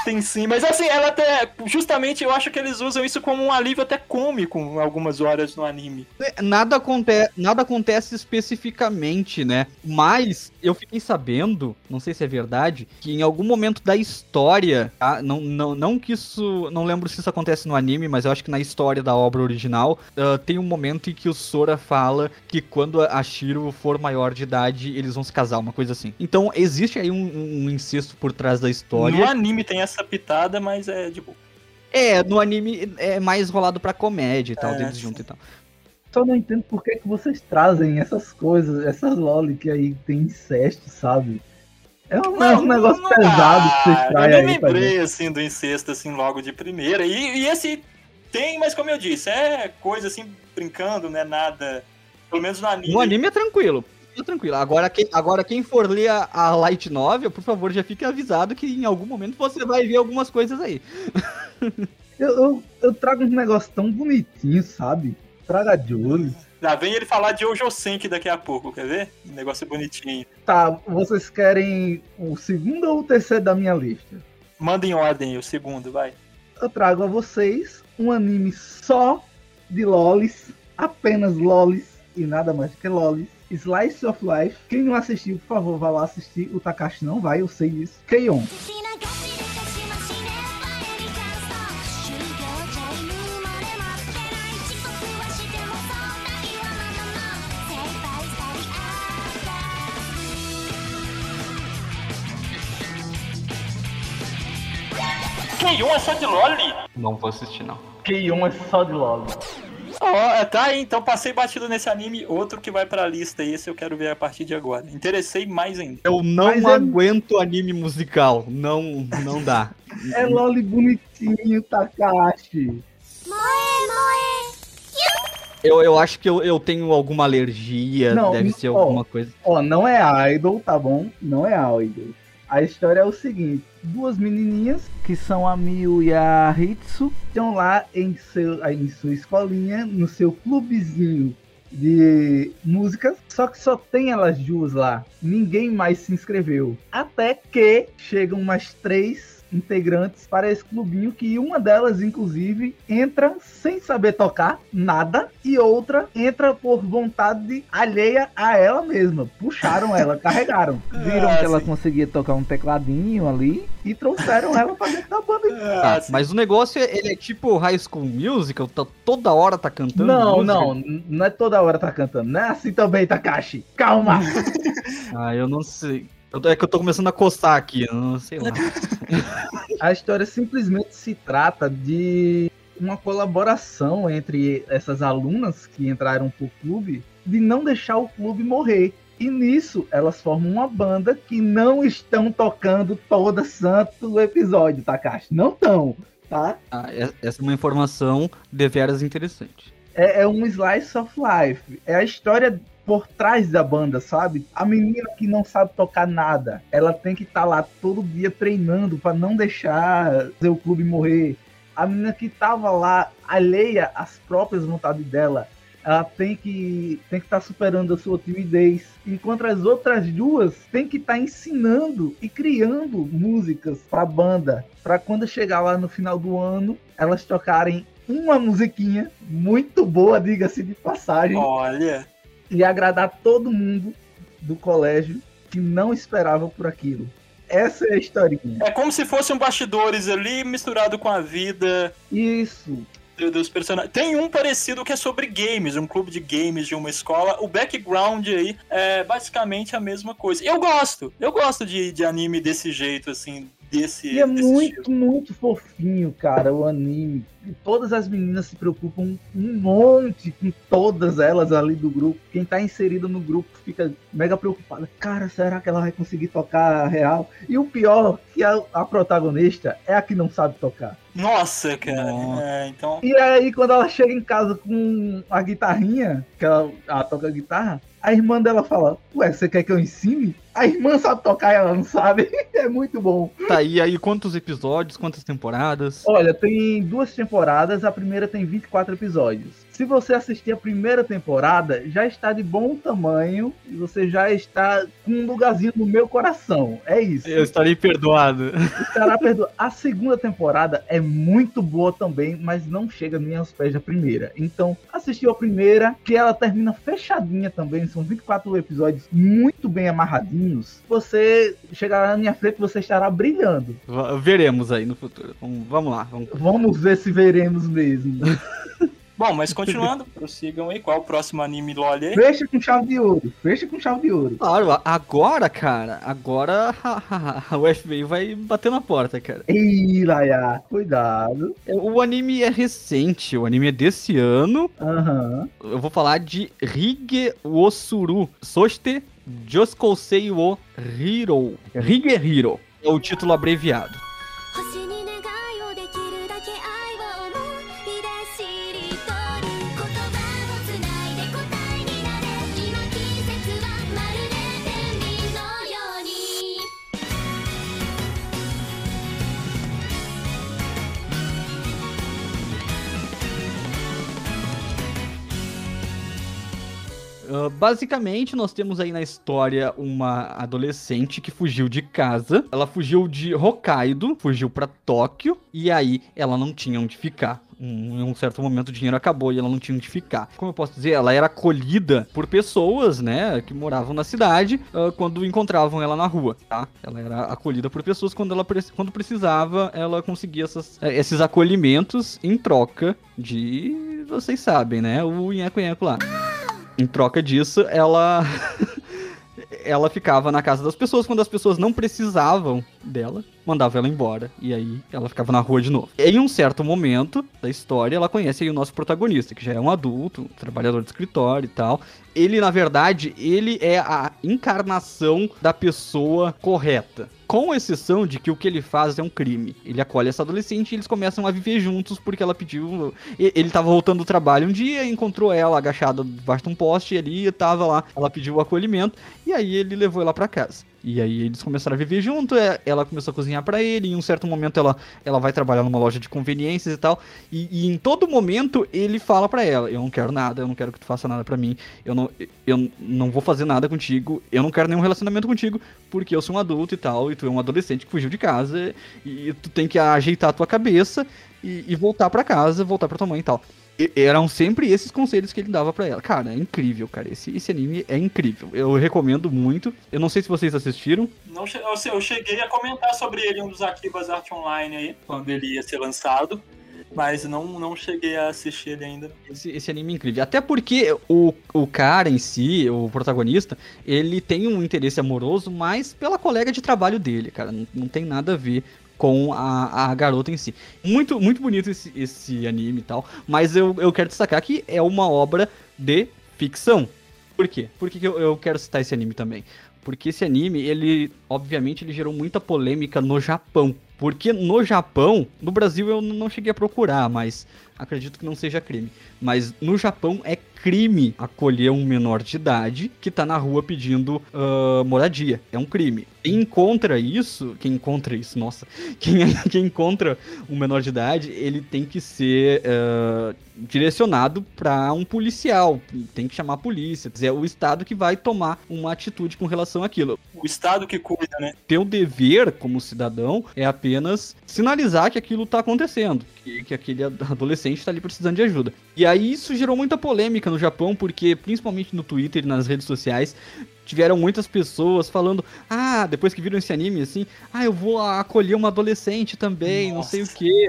Tem sim, mas assim, ela até. Justamente eu acho que eles usam isso como um alívio até cômico em algumas horas no anime. Nada, aconte nada acontece especificamente, né? Mas eu fiquei sabendo, não sei se é verdade, que em algum momento da história, tá? não, não, não que isso. Não lembro se isso acontece no anime, mas eu acho que na história da obra original ah, tem um momento em que o Sora fala que quando a Shiro for maior de idade, eles vão se casar, uma coisa assim. Então existe aí um, um incesto por trás da história. No anime tem essa pitada, mas é de boa. É, no anime é mais rolado pra comédia e tal, É, deles sim. juntos e tal. Só não entendo por que, que vocês trazem essas coisas, essas loli que aí tem incesto, sabe? É um, é um negócio não- pesado que vocês traem Eu nem aí pra gente. lembrei, assim, do incesto, assim, logo de primeira. E, e esse tem, mas como eu disse, é coisa, assim, brincando, né? Nada... Pelo menos no anime. No anime é tranquilo. É tranquilo. Agora quem, agora, quem for ler a, a Light Novel, por favor, já fique avisado que em algum momento você vai ver algumas coisas aí. Eu, eu, eu trago uns negócios tão bonitinhos, sabe? Traga a Julie. Lá vem ele falar de Ojo Senki daqui a pouco, quer ver? Um negócio bonitinho. Tá, vocês querem o segundo ou o terceiro da minha lista? Manda em ordem o segundo, vai. Eu trago a vocês um anime só de lolis, apenas lolis e nada mais que lolis. Slice of Life. Quem não assistiu, por favor, vá lá assistir. O Takashi não vai, eu sei disso. Keion. Keion é só de loli? Não vou assistir, não. Keion é só de lol. Ó, tá aí, então passei batido nesse anime. Outro que vai pra lista, esse eu quero ver a partir de agora. Interessei mais ainda. Eu não Mas é- aguento anime musical. Não, não dá. É loli bonitinho, Takashi. Moe moe Eu, eu acho que eu, eu tenho alguma alergia, Não, deve ser ó. alguma coisa. Ó, não é idol, tá bom? Não é idol. A história é o seguinte: duas menininhas, que são a Miu e a Hitsu, estão lá em, seu, em sua escolinha, no seu clubezinho de música, só que só tem elas duas lá. Ninguém mais se inscreveu. Até que chegam umas três integrantes para esse clubinho que uma delas inclusive entra sem saber tocar nada e outra entra por vontade alheia a ela mesma. Puxaram ela, carregaram. Viram Ah, que ela conseguia tocar um tecladinho ali e trouxeram ela para dentro da banda. Tá, Ah, mas o negócio, é- ele é tipo High School Musical, tá, toda hora tá cantando Não, música. não, não é toda hora tá cantando. Não é assim também, Takashi. Calma. Ah, eu não sei. É que eu tô começando a coçar aqui, eu não sei lá. A história simplesmente se trata de uma colaboração entre essas alunas que entraram pro clube de não deixar o clube morrer. E nisso elas formam uma banda que não estão tocando toda santo episódio, Takashi. Não estão, tá? Ah, é- essa é uma informação deveras interessante. É, é um slice of life. É a história por trás da banda, sabe? A menina que não sabe tocar nada, ela tem que estar lá todo dia treinando para não deixar seu clube morrer. A menina que tava lá alheia às próprias vontades dela, ela tem que tem que estar superando a sua timidez, enquanto as outras duas tem que estar ensinando e criando músicas para banda, para quando chegar lá no final do ano, elas tocarem uma musiquinha muito boa, diga-se de passagem, Olha. E agradar todo mundo do colégio que não esperava por aquilo. Essa é a historinha. É como se fosse um bastidores ali misturado com a vida Isso. do- dos personagens. Tem um parecido que é sobre games, um clube de games de uma escola. O background aí é basicamente a mesma coisa. Eu gosto, eu gosto de, de anime desse jeito, assim, desse. E é desse muito, estilo. muito fofinho, cara, o anime. E todas as meninas se preocupam um monte com todas elas ali do grupo. Quem tá inserido no grupo fica mega preocupada. Cara, será que ela vai conseguir tocar real? E o pior, que a, a protagonista é a que não sabe tocar. Nossa, cara. Nossa. É, então. E aí, quando ela chega em casa com a guitarrinha, que ela, ela toca guitarra, a irmã dela fala: Ué, você quer que eu ensine? A irmã sabe tocar e ela não sabe. é muito bom. Tá, e aí quantos episódios, quantas temporadas? Olha, tem duas temporadas, a primeira tem 24 episódios. se você assistir a primeira temporada, já está de bom tamanho e você já está com um lugarzinho no meu coração. É isso. Eu estarei perdoado. Estará perdoado. A segunda temporada é muito boa também, mas não chega nem aos pés da primeira. Então, assistiu a primeira, que ela termina fechadinha também. São 24 episódios muito bem amarradinhos. Você chegará na minha frente e você estará brilhando. Veremos aí no futuro. Vamos, vamos lá. Vamos... Vamos ver se veremos mesmo. Bom, mas continuando, prossigam aí. Qual é o próximo anime LOL aí? Fecha com chave de ouro. Fecha com chave de ouro. Claro, agora, cara, agora o FBI vai bater na porta, cara. Ih, Laia, cuidado. O anime é recente, o anime é desse ano. Aham. Eu vou falar de Rige Osuru Soste Joskousei wo Hiro. Rige Hiro é o título abreviado. Ah, basicamente, nós temos aí na história uma adolescente que fugiu de casa. Ela fugiu de Hokkaido, fugiu pra Tóquio, e aí ela não tinha onde ficar. Em um certo momento o dinheiro acabou e ela não tinha onde ficar. Como eu posso dizer, ela era acolhida por pessoas, né, que moravam na cidade ah, quando encontravam ela na rua, tá? Ela era acolhida por pessoas quando ela quando precisava, ela conseguia essas- eh, esses acolhimentos em troca de, vocês sabem, né, o nheco-nheco lá. Em troca disso, ela ela ficava na casa das pessoas quando as pessoas não precisavam dela, mandava ela embora e aí ela ficava na rua de novo. Em um certo momento da história, ela conhece aí o nosso protagonista, que já é um adulto, um trabalhador de escritório e tal. Ele, na verdade, ele é a encarnação da pessoa correta. Com exceção de que o que ele faz é um crime. Ele acolhe essa adolescente e eles começam a viver juntos porque ela pediu. Ele tava voltando do trabalho um dia, encontrou ela agachada debaixo de um poste ali, tava lá. Ela pediu o acolhimento e aí ele levou ela pra casa. E aí eles começaram a viver junto, é, ela começou a cozinhar pra ele, em um certo momento ela, ela vai trabalhar numa loja de conveniências e tal, e, e em todo momento ele fala pra ela, eu não quero nada, eu não quero que tu faça nada pra mim, eu não, eu não vou fazer nada contigo, eu não quero nenhum relacionamento contigo, porque eu sou um adulto e tal, e tu é um adolescente que fugiu de casa, e tu tem que ajeitar a tua cabeça e, e voltar pra casa, voltar pra tua mãe e tal. Eram sempre esses conselhos que ele dava pra ela. Cara, é incrível, cara. Esse, esse anime é incrível. Eu recomendo muito. Eu não sei se vocês assistiram. Não, eu, cheguei a comentar sobre ele em um dos Akibas Art Online aí, quando ele ia ser lançado. Mas não, não cheguei a assistir ele ainda. Esse, esse anime é incrível. Até porque o, o cara em si, o protagonista, ele tem um interesse amoroso, mas pela colega de trabalho dele, cara. Não, não tem nada a ver com a, a garota em si. Muito, muito bonito esse, esse anime e tal. Mas eu, eu quero destacar que é uma obra de ficção. Por quê? Por que, que eu, eu quero citar esse anime também? Porque esse anime, ele, obviamente, ele gerou muita polêmica no Japão. Porque no Japão, no Brasil eu não cheguei a procurar, mas acredito que não seja crime. Mas no Japão é crime acolher um menor de idade que tá na rua pedindo ah, moradia. É um crime. Quem encontra isso, quem encontra isso, nossa, quem, quem encontra um menor de idade, ele tem que ser ah, direcionado para um policial, tem que chamar a polícia. É o Estado que vai tomar uma atitude com relação àquilo O Estado que cuida, né? teu dever como cidadão é apenas sinalizar que aquilo tá acontecendo, que, que aquele ad- adolescente tá ali precisando de ajuda. E aí isso gerou muita polêmica no Japão, porque principalmente no Twitter e nas redes sociais tiveram muitas pessoas falando: "Ah, depois que viram esse anime assim, ah, eu vou acolher uma adolescente também, não sei o Nossa. quê".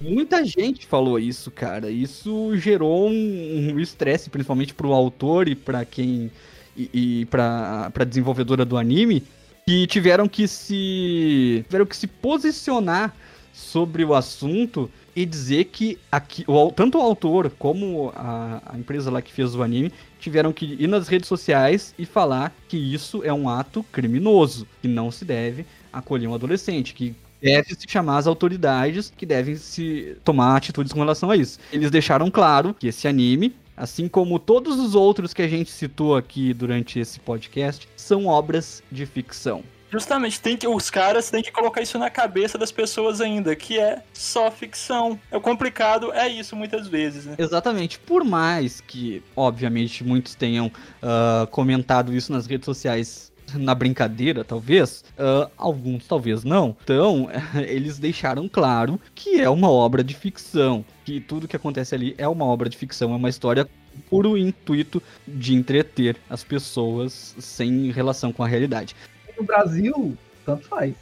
Muita gente falou isso, cara. Isso gerou um um estresse, principalmente pro autor e pra quem e, e para pra desenvolvedora do anime, que tiveram que se tiveram que se posicionar sobre o assunto e dizer que aqui, o, tanto o autor como a, a empresa lá que fez o anime tiveram que ir nas redes sociais e falar que isso é um ato criminoso, que não se deve acolher um adolescente, que deve se chamar as autoridades que devem se tomar atitudes com relação a isso. Eles deixaram claro que esse anime, assim como todos os outros que a gente citou aqui durante esse podcast, são obras de ficção. Justamente, tem que, os caras têm que colocar isso na cabeça das pessoas ainda, que é só ficção. É o complicado, é isso muitas vezes, né? Exatamente. Por mais que, obviamente, muitos tenham ah, comentado isso nas redes sociais na brincadeira, talvez, ah, alguns talvez não. Então, eles deixaram claro que é uma obra de ficção. Que tudo que acontece ali é uma obra de ficção, é uma história puro intuito de entreter as pessoas sem relação com a realidade. No Brasil, tanto faz.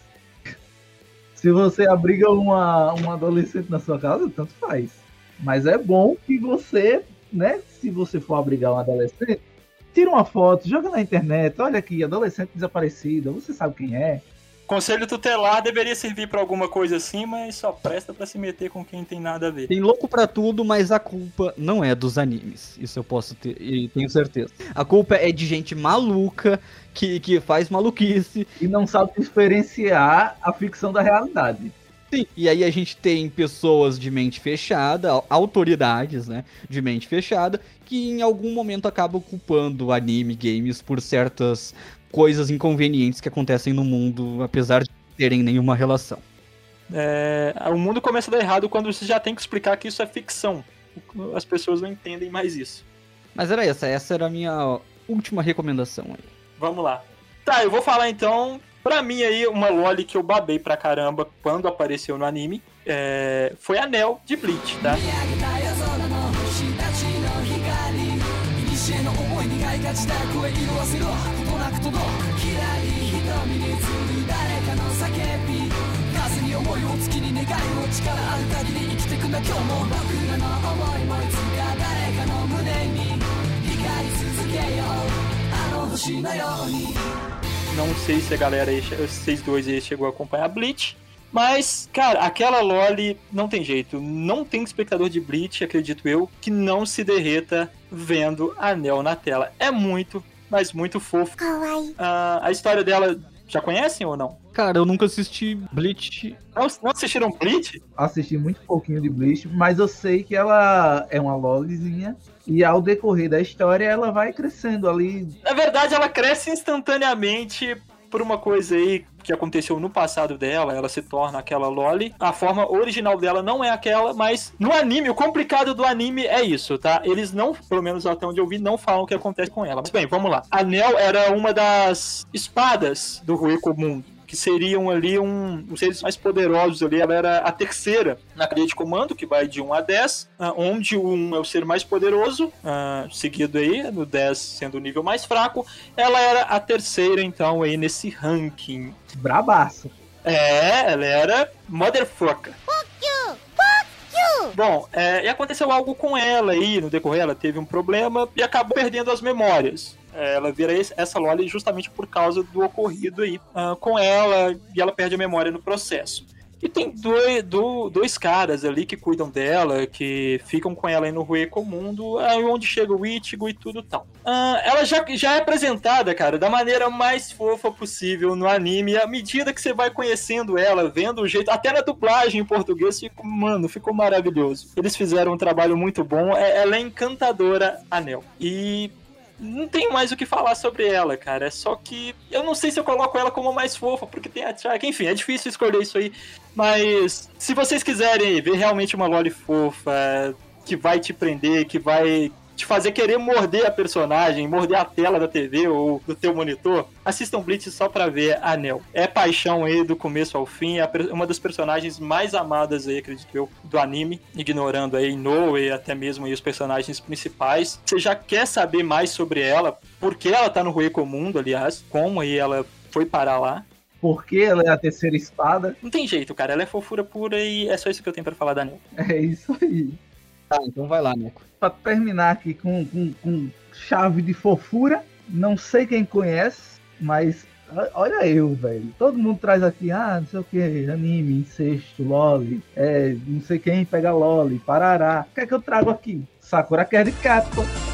Se você abriga uma, uma adolescente na sua casa, tanto faz. Mas é bom que você, né? Se você for abrigar um adolescente, tira uma foto, joga na internet, olha aqui, adolescente desaparecida, você sabe quem é. Conselho tutelar deveria servir pra alguma coisa assim, mas só presta pra se meter com quem tem nada a ver. Tem louco pra tudo, mas a culpa não é dos animes. Isso eu posso ter e tenho certeza. A culpa é de gente maluca que, que faz maluquice. E não sabe diferenciar a ficção da realidade. Sim. E aí a gente tem pessoas de mente fechada, au- autoridades, né, de mente fechada, que em algum momento acabam culpando anime, games por certas coisas inconvenientes que acontecem no mundo, apesar de terem nenhuma relação. É, o mundo começa a dar errado quando você já tem que explicar que isso é ficção. As pessoas não entendem mais isso. Mas era essa, essa era a minha última recomendação aí. Vamos lá. Tá, eu vou falar então. Pra mim aí, uma loli que eu babei pra caramba quando apareceu no anime é, foi a Nel de Bleach, tá? 星のように Não sei se a galera aí, vocês dois aí chegou a acompanhar Bleach. Mas, cara, aquela Loli não tem jeito. Não tem espectador de Bleach, acredito eu, que não se derreta vendo anel na tela. É muito, mas muito fofo. Uh, a história dela, já conhecem ou não? Cara, eu nunca assisti Bleach. Não, não assistiram Bleach? Assisti muito pouquinho de Bleach, mas eu sei que ela é uma lolzinha e ao decorrer da história, ela vai crescendo ali. Na verdade, ela cresce instantaneamente por uma coisa aí que aconteceu no passado dela, ela se torna aquela Loli. A forma original dela não é aquela, mas no anime, o complicado do anime é isso, tá? Eles não, pelo menos até onde eu vi, não falam o que acontece com ela. Mas bem, vamos lá. A Nel era uma das espadas do Rui Comum. Que seriam ali um, os seres mais poderosos ali. Ela era a terceira na cadeia de comando, que vai de 1 a 10, ah, onde o 1 é o ser mais poderoso, ah, seguido aí, no 10 sendo o nível mais fraco. Ela era a terceira, então, aí nesse ranking. Brabaça. É, ela era motherfucker. Bom, é, e aconteceu algo com ela aí no decorrer, ela teve um problema e acabou perdendo as memórias. É, ela vira essa Loli justamente por causa do ocorrido aí ah, com ela e ela perde a memória no processo. E tem dois, do- dois caras ali que cuidam dela, que ficam com ela aí no Rueco Mundo, aí onde chega o Ichigo e tudo tal. Ah, ela já, já é apresentada, cara, da maneira mais fofa possível no anime. À medida que você vai conhecendo ela, vendo o jeito, até na dublagem em português, ficou, mano, ficou maravilhoso. Eles fizeram um trabalho muito bom. É- ela é encantadora, Anel. E não tenho mais o que falar sobre ela, cara. É só que eu não sei se eu coloco ela como a mais fofa, porque tem a Chaka. Enfim, é difícil escolher isso aí. Mas se vocês quiserem ver realmente uma Loli fofa, que vai te prender, que vai te fazer querer morder a personagem, morder a tela da TV ou do teu monitor, assistam Bleach só pra ver a Nel. É paixão aí do começo ao fim, é uma das personagens mais amadas aí, acredito eu, do anime, ignorando aí Inoue e até mesmo aí os personagens principais. Você já quer saber mais sobre ela, por que ela tá no Rueco Mundo, aliás, como aí ela foi parar lá. Porque ela é a terceira espada. Não tem jeito, cara, ela é fofura pura e é só isso que eu tenho pra falar da Nel. É isso aí. Tá, então vai lá, Neco. Pra terminar aqui com, com, com chave de fofura, não sei quem conhece, mas olha eu, velho. Todo mundo traz aqui, ah, não sei o que, anime, incesto, loli, é, não sei quem pega loli, parará. O que é que eu trago aqui? Sakura Card Capcom.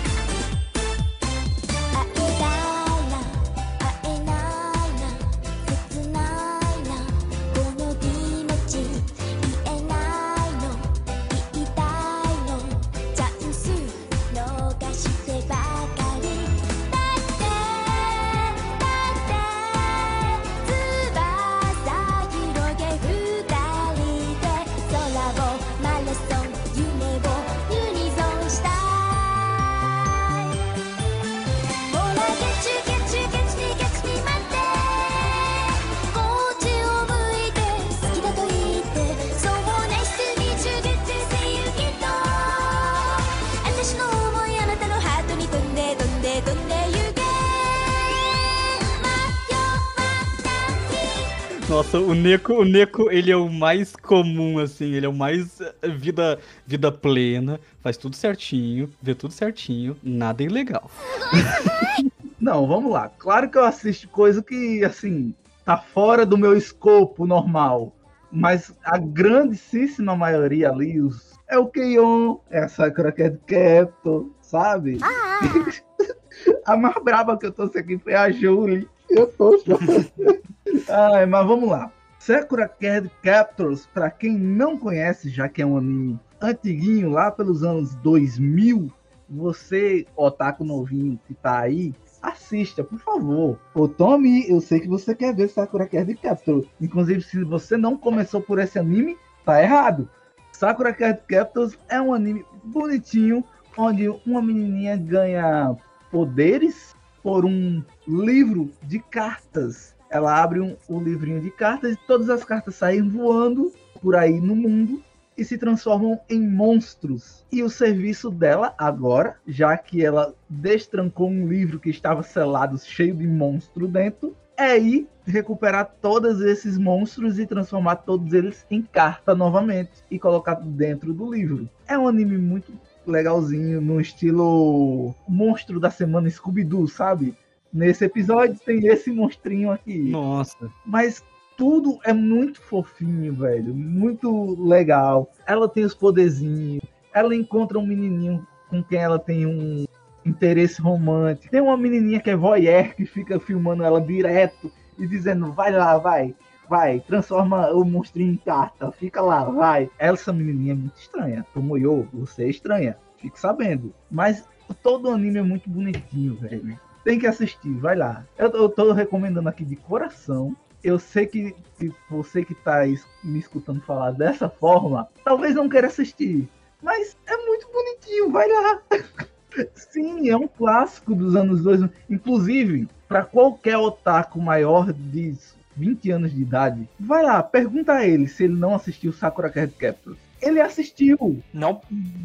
Nossa, o Neko, o Neko, ele é o mais comum, assim, ele é o mais eh, vida, vida plena, faz tudo certinho, vê tudo certinho, nada ilegal. Não, vamos lá. Claro que eu assisto coisa que, assim, tá fora do meu escopo normal. Mas a grandíssima maioria ali, os, é o Keion, é a Sakura Cat Captor, sabe? a mais braba que eu trouxe aqui foi a Julie. Eu tô chorando. Ai, mas vamos lá. Sakura Card Captors, pra quem não conhece, já que é um anime antiguinho, lá pelos anos 2000, você, otaku novinho que tá aí, assista, por favor. Ô, Tommy, eu sei que você quer ver Sakura Card Captors. Inclusive, se você não começou por esse anime, tá errado. Sakura Card Captors é um anime bonitinho, onde uma menininha ganha poderes por um livro de cartas. Ela abre um, um livrinho de cartas e todas as cartas saem voando por aí no mundo e se transformam em monstros. E o serviço dela agora, já que ela destrancou um livro que estava selado cheio de monstro dentro, é ir recuperar todos esses monstros e transformar todos eles em carta novamente e colocar dentro do livro. É um anime muito legalzinho, no estilo monstro da semana Scooby-Doo, sabe? Nesse episódio tem esse monstrinho aqui. Nossa. Mas tudo é muito fofinho, velho. Muito legal. Ela tem os poderzinhos. Ela encontra um menininho com quem ela tem um interesse romântico. Tem uma menininha que é voyeur que fica filmando ela direto e dizendo: vai lá, vai, vai, transforma o monstrinho em carta, fica lá, vai. Essa menininha é muito estranha. Tomoyo, você é estranha, fique sabendo. Mas todo o anime é muito bonitinho, velho. Tem que assistir, vai lá. Eu, eu tô recomendando aqui de coração. Eu sei que, que você que tá me escutando falar dessa forma, talvez não queira assistir. Mas é muito bonitinho, vai lá. Sim, é um clássico dos anos 2000. Inclusive, para qualquer otaku maior de 20 anos de idade, vai lá, pergunta a ele se ele não assistiu Sakura Card Captors. Ele assistiu, Não,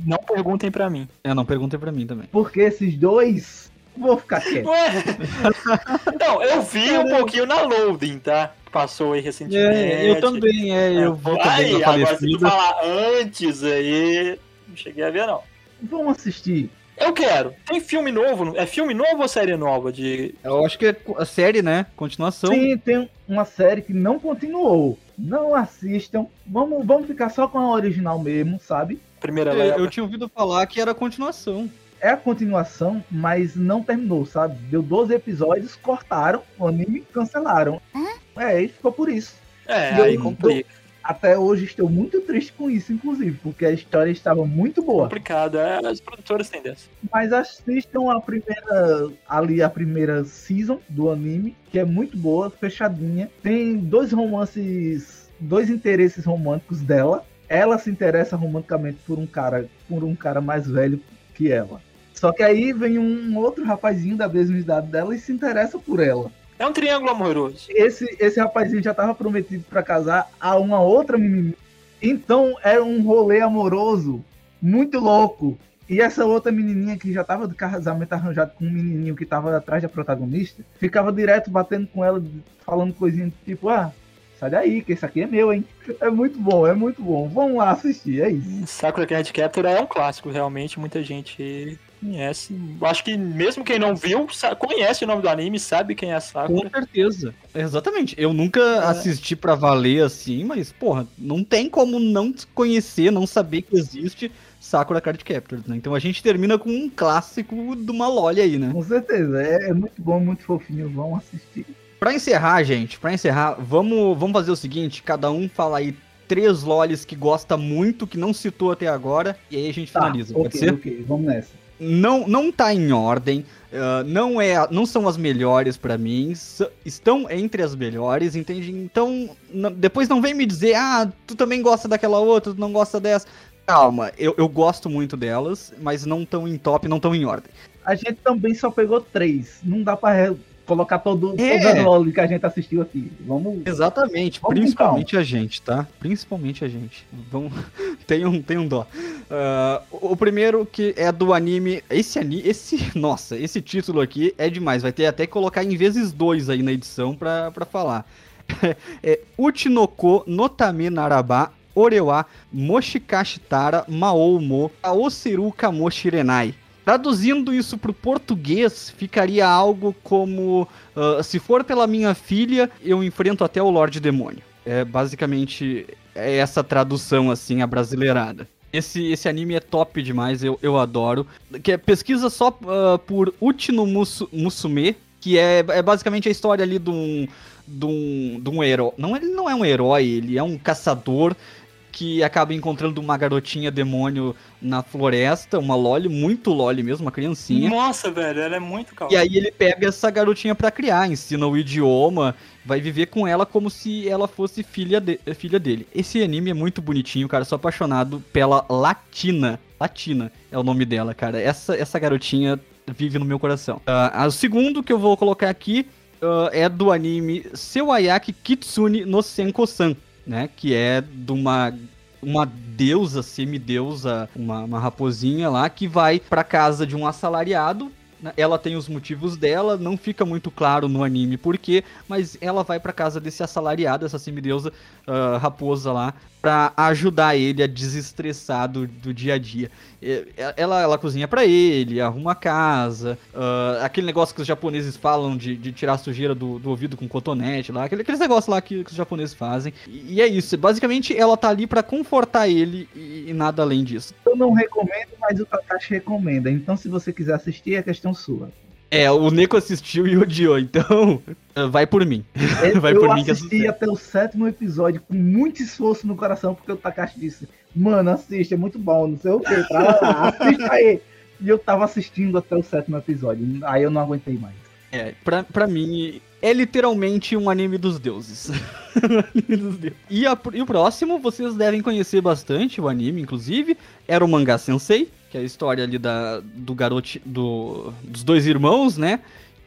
não perguntem pra mim. É, não, perguntem pra mim também. porque esses dois. Vou ficar quieto. Ué? Não, eu vi um pouquinho na loading, tá? Passou aí recentemente. É, eu também, é, eu vou também Aí, na agora se tu falar antes aí, não cheguei a ver não. Vamos assistir. Eu quero. Tem filme novo? É filme novo ou série nova de Eu acho que é a série, né? Continuação. Sim, tem uma série que não continuou. Não assistam. Vamos, vamos ficar só com a original mesmo, sabe? primeira É, leva? eu tinha ouvido falar que era continuação. É a continuação, mas não terminou, sabe? Deu 12 episódios, cortaram o anime e cancelaram. É, e ficou por isso. É, eu- aí complica. Até hoje estou muito triste com isso, inclusive, porque a história estava muito boa. Complicado. É, as produtoras têm dessa. Mas assistam a primeira, ali a primeira season do anime, que é muito boa, fechadinha. Tem dois romances, dois interesses românticos dela. Ela se interessa romanticamente por um cara, por um cara mais velho que ela. Só que aí vem um outro rapazinho da mesma idade dela e se interessa por ela. É um triângulo amoroso. Esse, esse rapazinho já estava prometido para casar a uma outra menina. Então é um rolê amoroso muito louco. E essa outra menininha que já tava de casamento arranjado com um menininho que tava atrás da protagonista, ficava direto batendo com ela, falando coisinha tipo, ah, sai daí, que esse aqui é meu, hein? É muito bom, é muito bom. Vamos lá assistir, é isso. Sakura Card Captor é um clássico, realmente. Muita gente conhece. Acho que mesmo quem não viu, conhece o nome do anime, sabe quem é a Com Sakura. certeza. Exatamente. Eu nunca É. assisti pra valer assim, mas, porra, não tem como não conhecer, não saber que existe Sakura Card Captors, né? Então a gente termina com um clássico de uma lolha aí, né? Com certeza, é, é muito bom, muito fofinho. Vamos assistir. Pra encerrar, gente, pra encerrar, vamos, vamos fazer o seguinte, cada um fala aí três lolis que gosta muito, que não citou até agora, e aí a gente Tá, finaliza, pode ok, ser? ok, vamos nessa. Não, não tá em ordem, ah, não, é, não são as melhores pra mim, estão entre as melhores, entende? Então, depois não vem me dizer, ah, tu também gosta daquela outra, tu não gosta dessa. Calma, eu, eu gosto muito delas, mas não estão em top, não estão em ordem. A gente também só pegou três. Não dá pra re- colocar todo, É. LOL que a gente assistiu aqui. Vamos. Exatamente, Vamos principalmente a gente, tá? Principalmente a gente. Vamos, tem um, tem um dó. Ah, o primeiro que é do anime, esse anime, esse, nossa, esse título aqui é demais, vai ter até que colocar em vezes dois aí na edição pra, pra falar. é Uchinoko Notame Naraba Orewa Moshikashitara Maoumo Aoseru Kamoshirenai. Traduzindo isso pro português, ficaria algo como: ah, se for pela minha filha, eu enfrento até o Lorde Demônio. É basicamente é essa tradução, assim, a brasileirada. Esse, esse anime é top demais, eu, eu adoro. Que é, pesquisa só ah, por Uchino Musu- Musume, que é, é basicamente a história ali de um, de um, de um herói. Não, ele não é um herói, ele é um caçador que acaba encontrando uma garotinha demônio na floresta, uma loli, muito loli mesmo, uma criancinha. Nossa, velho, ela é muito E calma. aí ele pega essa garotinha pra criar, ensina o idioma, vai viver com ela como se ela fosse filha, de- filha dele. Esse anime é muito bonitinho, cara. Sou apaixonado pela Latina. Latina é o nome dela, cara. Essa, essa garotinha vive no meu coração. Ah, o segundo que eu vou colocar aqui ah, é do anime Sewayaki Kitsune no Senko-san, né? Que é de uma uma deusa, semideusa, uma, uma raposinha lá, que vai pra casa de um assalariado. né? Ela tem os motivos dela, não fica muito claro no anime por quê, mas ela vai pra casa desse assalariado, essa semideusa ah, raposa lá, pra ajudar ele a desestressar do, do dia a dia. Ela, ela cozinha pra ele, arruma a casa, ah, aquele negócio que os japoneses falam de, de tirar a sujeira do, do ouvido com cotonete lá, aquele, aqueles negócios lá que, que os japoneses fazem. E, e é isso, basicamente ela tá ali pra confortar ele e, e nada além disso. Eu não recomendo, mas o Takashi recomenda. Então, se você quiser assistir, é questão sua. É, o Neko assistiu e odiou, então vai por mim. Vai eu por mim que assisti sucesso. até o sétimo episódio com muito esforço no coração, porque o Takashi disse: Mano, assiste, é muito bom, não sei o que, tá lá, assista aí. E eu tava assistindo até o sétimo episódio, aí eu não aguentei mais. É, pra, pra mim, é literalmente um anime dos deuses. Um anime dos deuses. E, a- e o próximo, vocês devem conhecer bastante o anime, inclusive, era o Mangá Sensei, que é a história ali da, do garoto, do, dos dois irmãos, né?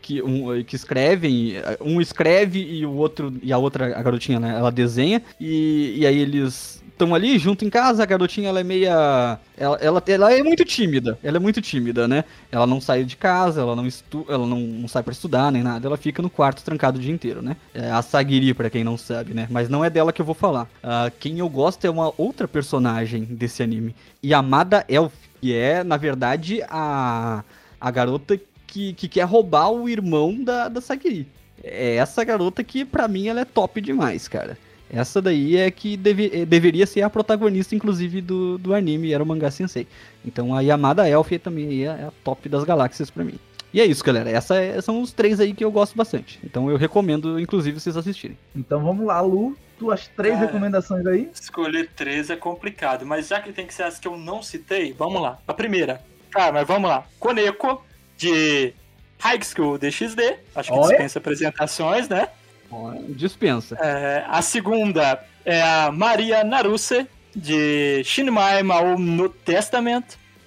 Que, um, que escrevem, um escreve e o outro, e a outra, a garotinha, né, ela desenha, e, e aí eles estão ali junto em casa, a garotinha ela é meia. Ela, ela, ela é muito tímida, ela é muito tímida, né? Ela não sai de casa, ela não, estu ela não, não sai pra estudar nem nada, ela fica no quarto trancado o dia inteiro, né? É a Sagiri, pra quem não sabe, né? Mas não é dela que eu vou falar. Ah, quem eu gosto é uma outra personagem desse anime, Yamada Elf, que é, na verdade, a, a garota que, que quer roubar o irmão da, da Sagiri. É essa garota que, pra mim, ela é top demais, cara. Essa daí é que deve- eh, deveria ser a protagonista, inclusive, do, do anime, era o mangá sensei. Então a Yamada Elf também é é a top das galáxias pra mim. E é isso, galera. Essa é- são os três aí que eu gosto bastante. Então eu recomendo, inclusive, vocês assistirem. Então vamos lá, Lu, tuas três Cara. recomendações aí. Escolher três é complicado, mas já que tem que ser as que eu não citei, vamos lá. A primeira, cara, mas vamos lá. Koneko, de High School DXD, acho que Olha. dispensa apresentações, né? Dispensa. É, a segunda é a Maria Naruse, de Shinmai Mao no Testament,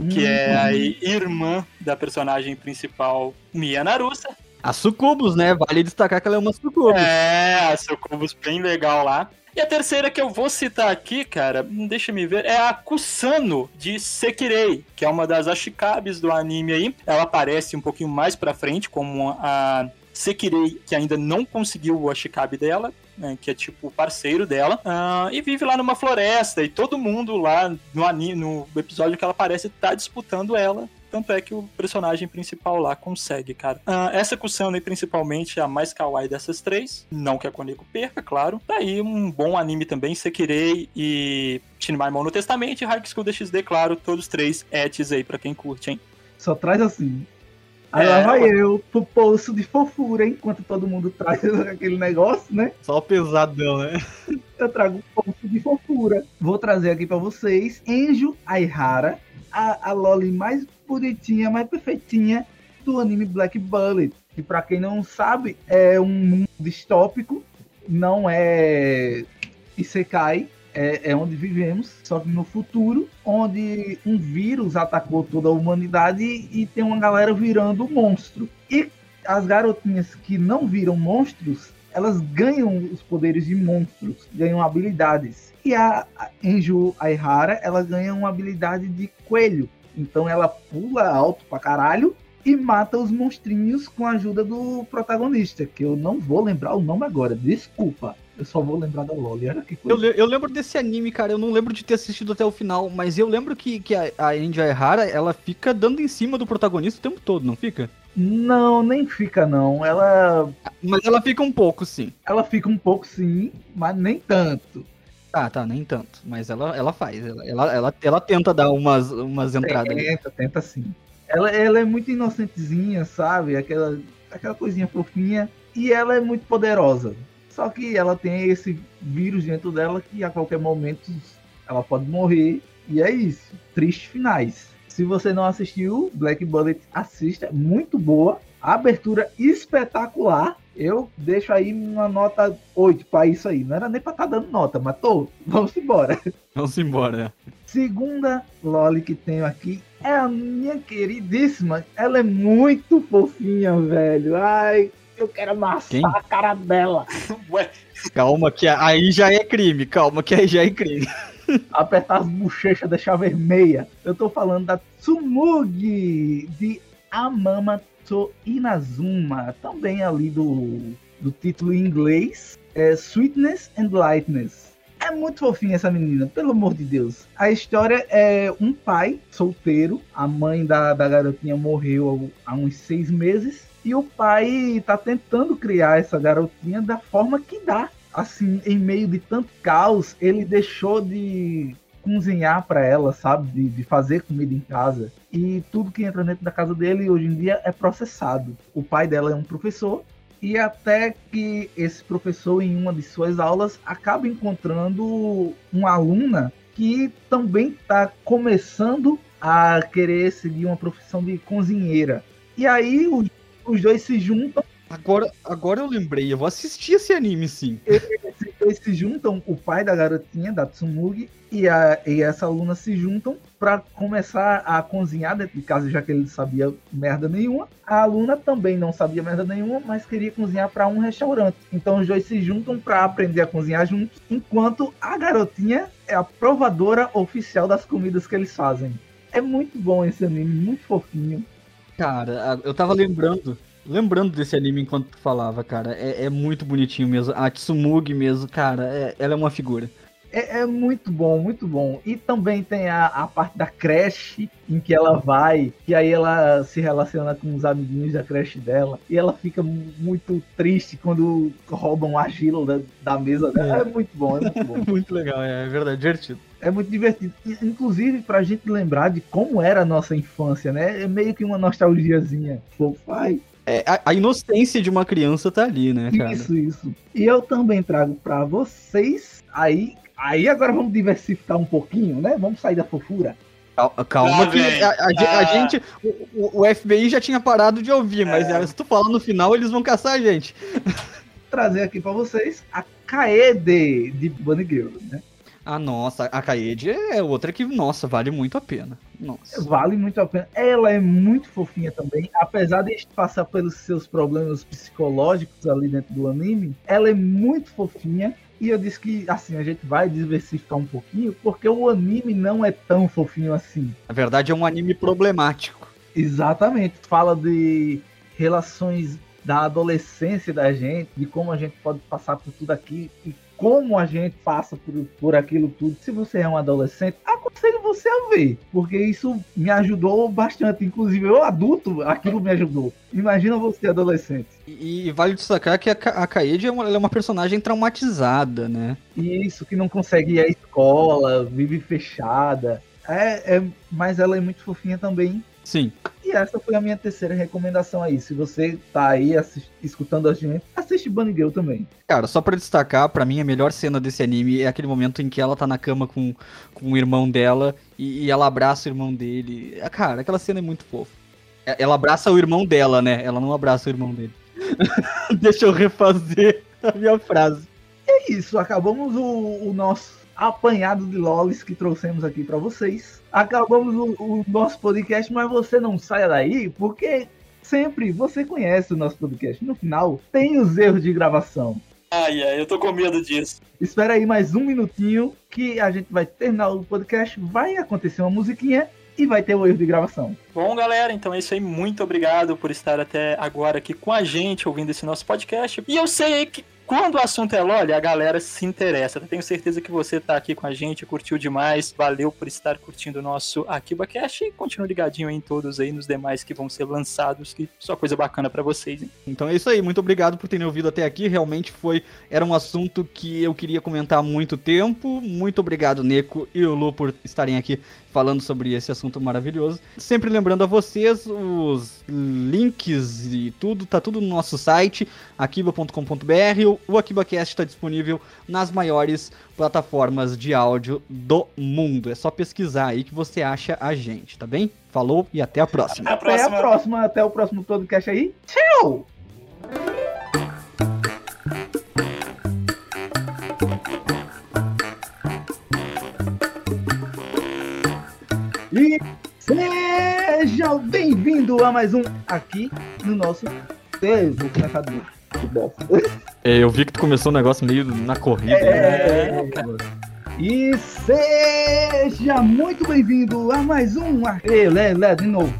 que é a irmã da personagem principal, Mia Naruse. A Sucubus, né? Vale destacar que ela é uma Sucubus. É, a Sucubus bem legal lá. E a terceira que eu vou citar aqui, cara, hum, deixa me ver, é a Kusano de Sekirei, que é uma das Ashikabes do anime aí. Ela aparece um pouquinho mais pra frente como a Sekirei, que ainda não conseguiu o Ashikabe dela, né, que é tipo o parceiro dela, ah, e vive lá numa floresta, e todo mundo lá no, anime, no episódio que ela aparece tá disputando ela. Tanto é que o personagem principal lá consegue, cara. Ah, essa Kusano aí, principalmente, é a mais kawaii dessas três. Não que a Koneko perca, claro. Tá aí um bom anime também, Sekirei e Shinmaimon no Testamento e High School DxD, claro. Todos três etes aí pra quem curte, hein? Só traz assim. Aí É, lá vai ué. eu pro poço de fofura, enquanto todo mundo traz aquele negócio, né? Só pesadão, né? Eu trago um poço de fofura. Vou trazer aqui pra vocês Enjo Aihara, a, a Loli mais bonitinha, mais perfeitinha do anime Black Bullet. Que pra quem não sabe, é um mundo distópico, não é Isekai, é, é onde vivemos, só que no futuro, onde um vírus atacou toda a humanidade e tem uma galera virando monstro. E as garotinhas que não viram monstros, elas ganham os poderes de monstros, ganham habilidades. E a a Enju Aihara, ela ganha uma habilidade de coelho. Então ela pula alto pra caralho e mata os monstrinhos com a ajuda do protagonista, que eu não vou lembrar o nome agora, desculpa. Eu só vou lembrar da Loli. Eu, eu lembro desse anime, cara. Eu não lembro de ter assistido até o final, mas eu lembro que, que a, a Andy Aihara, ela fica dando em cima do protagonista o tempo todo, não fica? Não, nem fica não. Ela, Mas ela fica um pouco, sim. ela fica um pouco sim, mas nem tanto. Tá, tá, nem tanto. Mas ela, ela faz. Ela, ela, ela, ela tenta dar umas, umas entradas. Tenta, tenta sim. Ela, ela é muito inocentezinha, sabe? Aquela, aquela coisinha fofinha. E ela é muito poderosa. Só que ela tem esse vírus dentro dela que a qualquer momento ela pode morrer. E é isso. Tristes finais. Se você não assistiu, Black Bullet, assista. Muito boa. Abertura espetacular. Eu deixo aí uma nota 8 pra isso aí. Não era nem pra estar dando nota, mas tô. Vamos embora. Vamos embora. Segunda Loli que tenho aqui é a minha queridíssima. Ela é muito fofinha, velho. Ai, eu quero amassar Quem? a cara dela. Ué, Calma, que aí já é crime. Calma, que aí já é crime. Apertar as bochechas, deixar vermelha. Eu tô falando da Tsumugi de Amamato Inazuma. Também ali do, do título em inglês. É Sweetness and Lightness. É muito fofinha essa menina, pelo amor de Deus. A história é um pai solteiro, a mãe da, da garotinha morreu há uns seis meses, e o pai tá tentando criar essa garotinha da forma que dá. Assim, em meio de tanto caos, ele deixou de cozinhar para ela, sabe? De, de fazer comida em casa. E tudo que entra dentro da casa dele hoje em dia é processado. O pai dela é um professor e até que esse professor, em uma de suas aulas, acaba encontrando uma aluna que também está começando a querer seguir uma profissão de cozinheira. E aí os, os dois se juntam, Agora, agora eu lembrei, eu vou assistir esse anime sim. esses dois se juntam, o pai da garotinha, da Tsumugi, e, a, e essa aluna se juntam para começar a cozinhar dentro de casa, já que ele sabia merda nenhuma. A aluna também não sabia merda nenhuma, mas queria cozinhar para um restaurante. Então os dois se juntam para aprender a cozinhar juntos, enquanto a garotinha é a provadora oficial das comidas que eles fazem. É muito bom esse anime, muito fofinho. Cara, eu tava lembrando, lembrando desse anime enquanto tu falava, cara. É, é muito bonitinho mesmo. A Tsumugi mesmo, cara, é- ela é uma figura. É, é muito bom, muito bom. E também tem a, a parte da creche em que ela vai, que aí ela se relaciona com os amiguinhos da creche dela. E ela fica mu- muito triste quando roubam a Gila da, da mesa dela. É. muito bom, é muito bom. Muito legal, é verdade, divertido. É muito divertido. Inclusive, pra gente lembrar de como era a nossa infância, né? É meio que uma nostalgiazinha. Pô, pai, É, a, a inocência de uma criança tá ali, né, cara? Isso, isso. E eu também trago pra vocês. Aí, aí agora vamos diversificar um pouquinho, né? Vamos sair da fofura. Cal- Calma Ah, que a, a ge- a Ah. gente, o, o- FBI já tinha parado de ouvir, mas É. se tu falar no final, eles vão caçar a gente. Trazer aqui pra vocês a Kaede de Bunny Girl, né? Ah, nossa, a Kaede é outra que, nossa, vale muito a pena. Nossa. Vale muito a pena. Ela é muito fofinha também, apesar de passar pelos seus problemas psicológicos ali dentro do anime, ela é muito fofinha. E eu disse que assim, a gente vai diversificar um pouquinho, porque o anime não é tão fofinho assim. Na verdade, é um anime problemático. Exatamente. Fala de relações da adolescência da gente, de como a gente pode passar por tudo aqui e como a gente passa por, por aquilo tudo. Se você é um adolescente, aconselho você a ver, porque isso me ajudou bastante. Inclusive, eu adulto, aquilo me ajudou. Imagina você adolescente. E, e vale destacar que a, a Kaede é uma, é uma personagem traumatizada, né? Isso que não consegue ir à escola, vive fechada. É, é, mas ela é muito fofinha também. Sim. E essa foi a minha terceira recomendação aí. Se você tá aí escutando a gente, assiste Bunny Girl também. Cara, só pra destacar, pra mim a melhor cena desse anime é aquele momento em que ela tá na cama com, com o irmão dela e, e ela abraça o irmão dele. Ah, Cara, aquela cena é muito fofa. É- Ela abraça o irmão dela, né? Ela não abraça o irmão dele. Deixa eu refazer a minha frase. É isso, acabamos o, o nosso apanhado de lolis que trouxemos aqui pra vocês. Acabamos o, o nosso podcast, mas você não saia daí, porque sempre você conhece o nosso podcast. No final, tem os erros de gravação. ai, ai, eu tô com medo disso. Espera aí mais um minutinho que a gente vai terminar o podcast, vai acontecer uma musiquinha e vai ter o erro de gravação. Bom, galera, então é isso aí. Muito obrigado por estar até agora aqui com a gente, ouvindo esse nosso podcast. E eu sei que quando o assunto é LOL, a galera se interessa. Eu tenho certeza que você tá aqui com a gente, curtiu demais. Valeu por estar curtindo o nosso Akiba Cash e continue ligadinho em todos aí, nos demais que vão ser lançados, que só coisa bacana pra vocês, hein? Então é isso aí, muito obrigado por terem ouvido até aqui. Realmente foi era um assunto que eu queria comentar há muito tempo. Muito obrigado, Neko e o Lu, por estarem aqui falando sobre esse assunto maravilhoso. Sempre lembrando a vocês, os links e tudo, tá tudo no nosso site, akiba.com.br. O- AkibaCast está disponível nas maiores plataformas de áudio do mundo. É só pesquisar aí que você acha a gente, tá bem? Falou e até a próxima. Até a Até a próxima. próxima, até o próximo podcast aí. Tchau! Bem-vindo a mais um aqui no nosso. Que bosta. É, eu vi que tu começou um negócio meio na corrida. né? É. E seja muito bem-vindo a mais um. Ei, Lé, Lé, de novo.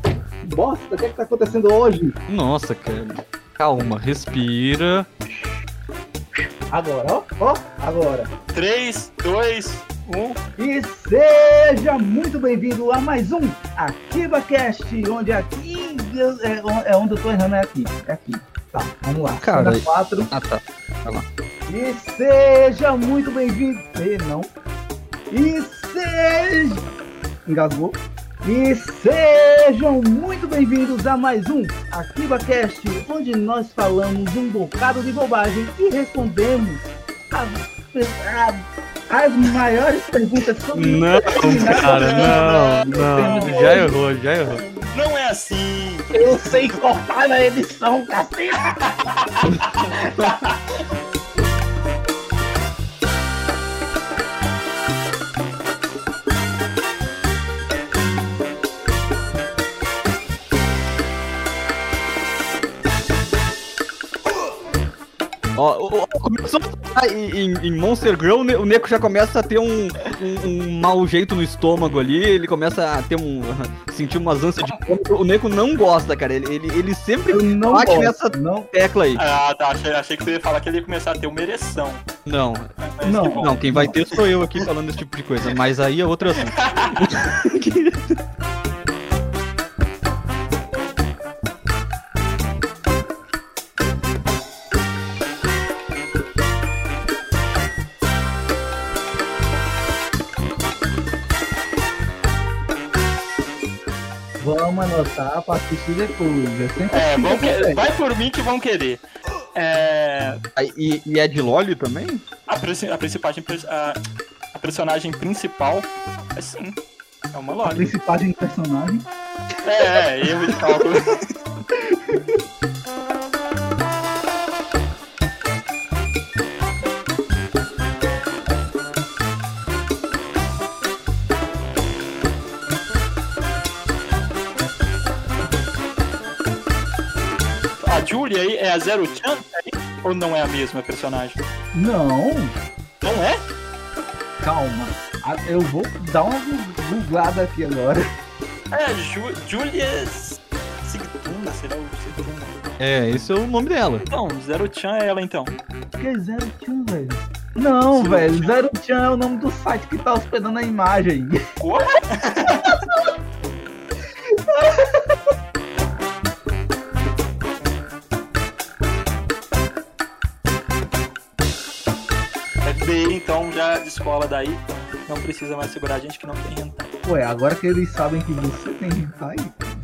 Bosta, o que, é que tá acontecendo hoje? Nossa, cara. Calma, respira. Agora, ó, ó, agora. 3, 2, 1. E seja muito bem-vindo a mais um AkibaCast, onde aqui é, é onde eu tô errando, é aqui. É aqui. Tá, vamos lá. Cara, quatro. Ah, tá. E seja muito bem-vindo. E não. E seja. Engasgou. E sejam muito bem-vindos a mais um AkibaCast, onde nós falamos um bocado de bobagem e respondemos a- as maiores perguntas sobre Não, cara, não, não. não. Já errou, já errou. Não é assim. Eu sei cortar na edição, cacete! Ó, começou a falar em, em- Monster Girl, o Ne- o Neko já começa a ter um, um, um mau jeito no estômago ali, ele começa a ter um. sentir umas ânsias de vômito. O Neko não gosta, cara. Ele, ele, ele sempre Eu não bate gosto, nessa não. tecla aí. Ah, tá. Achei, achei que você ia falar que ele ia começar a ter uma ereção. Não, Mas Não, que não, quem vai ter sou eu aqui falando esse tipo de coisa, mas aí é outro assunto. Vamos anotar pra assistir depois. É vão que acontece. vai por mim que vão querer. É, E, e é de Loli também? a, a, principagem- a, a personagem principal é sim. É uma A Loli. principal de personagem. É, é, erro de cálculo. A Julia aí é a Zero Chan? é? Ou não é a mesma personagem? Não, Não é? calma. Eu vou dar uma googlada aqui agora. É, Ju, Julia Sigtuna, será o Sigtuna? É, esse é o nome dela. Então, Zero Chan é ela então. Que é Zero Chan, velho? Não, Zero velho. Chan. Zero Chan é o nome do site que tá hospedando a imagem. Porra! Então já descola daí. Não precisa mais segurar a gente que não tem hentai. Ué, agora que eles sabem que você tem hentai.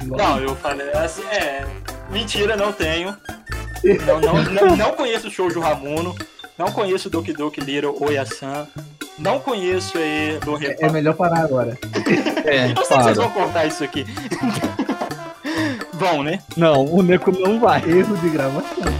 Não, eu falei assim, é. Mentira, não tenho. Não, não, não, não conheço o Shoujo Ramuno. Não conheço Doki Doki Little Oyasan. Não conheço aí do É, é melhor parar agora. É, Eu sei que vocês para. vão cortar isso aqui. Vão, né? Não, o Neko não vai. Erro de gravação.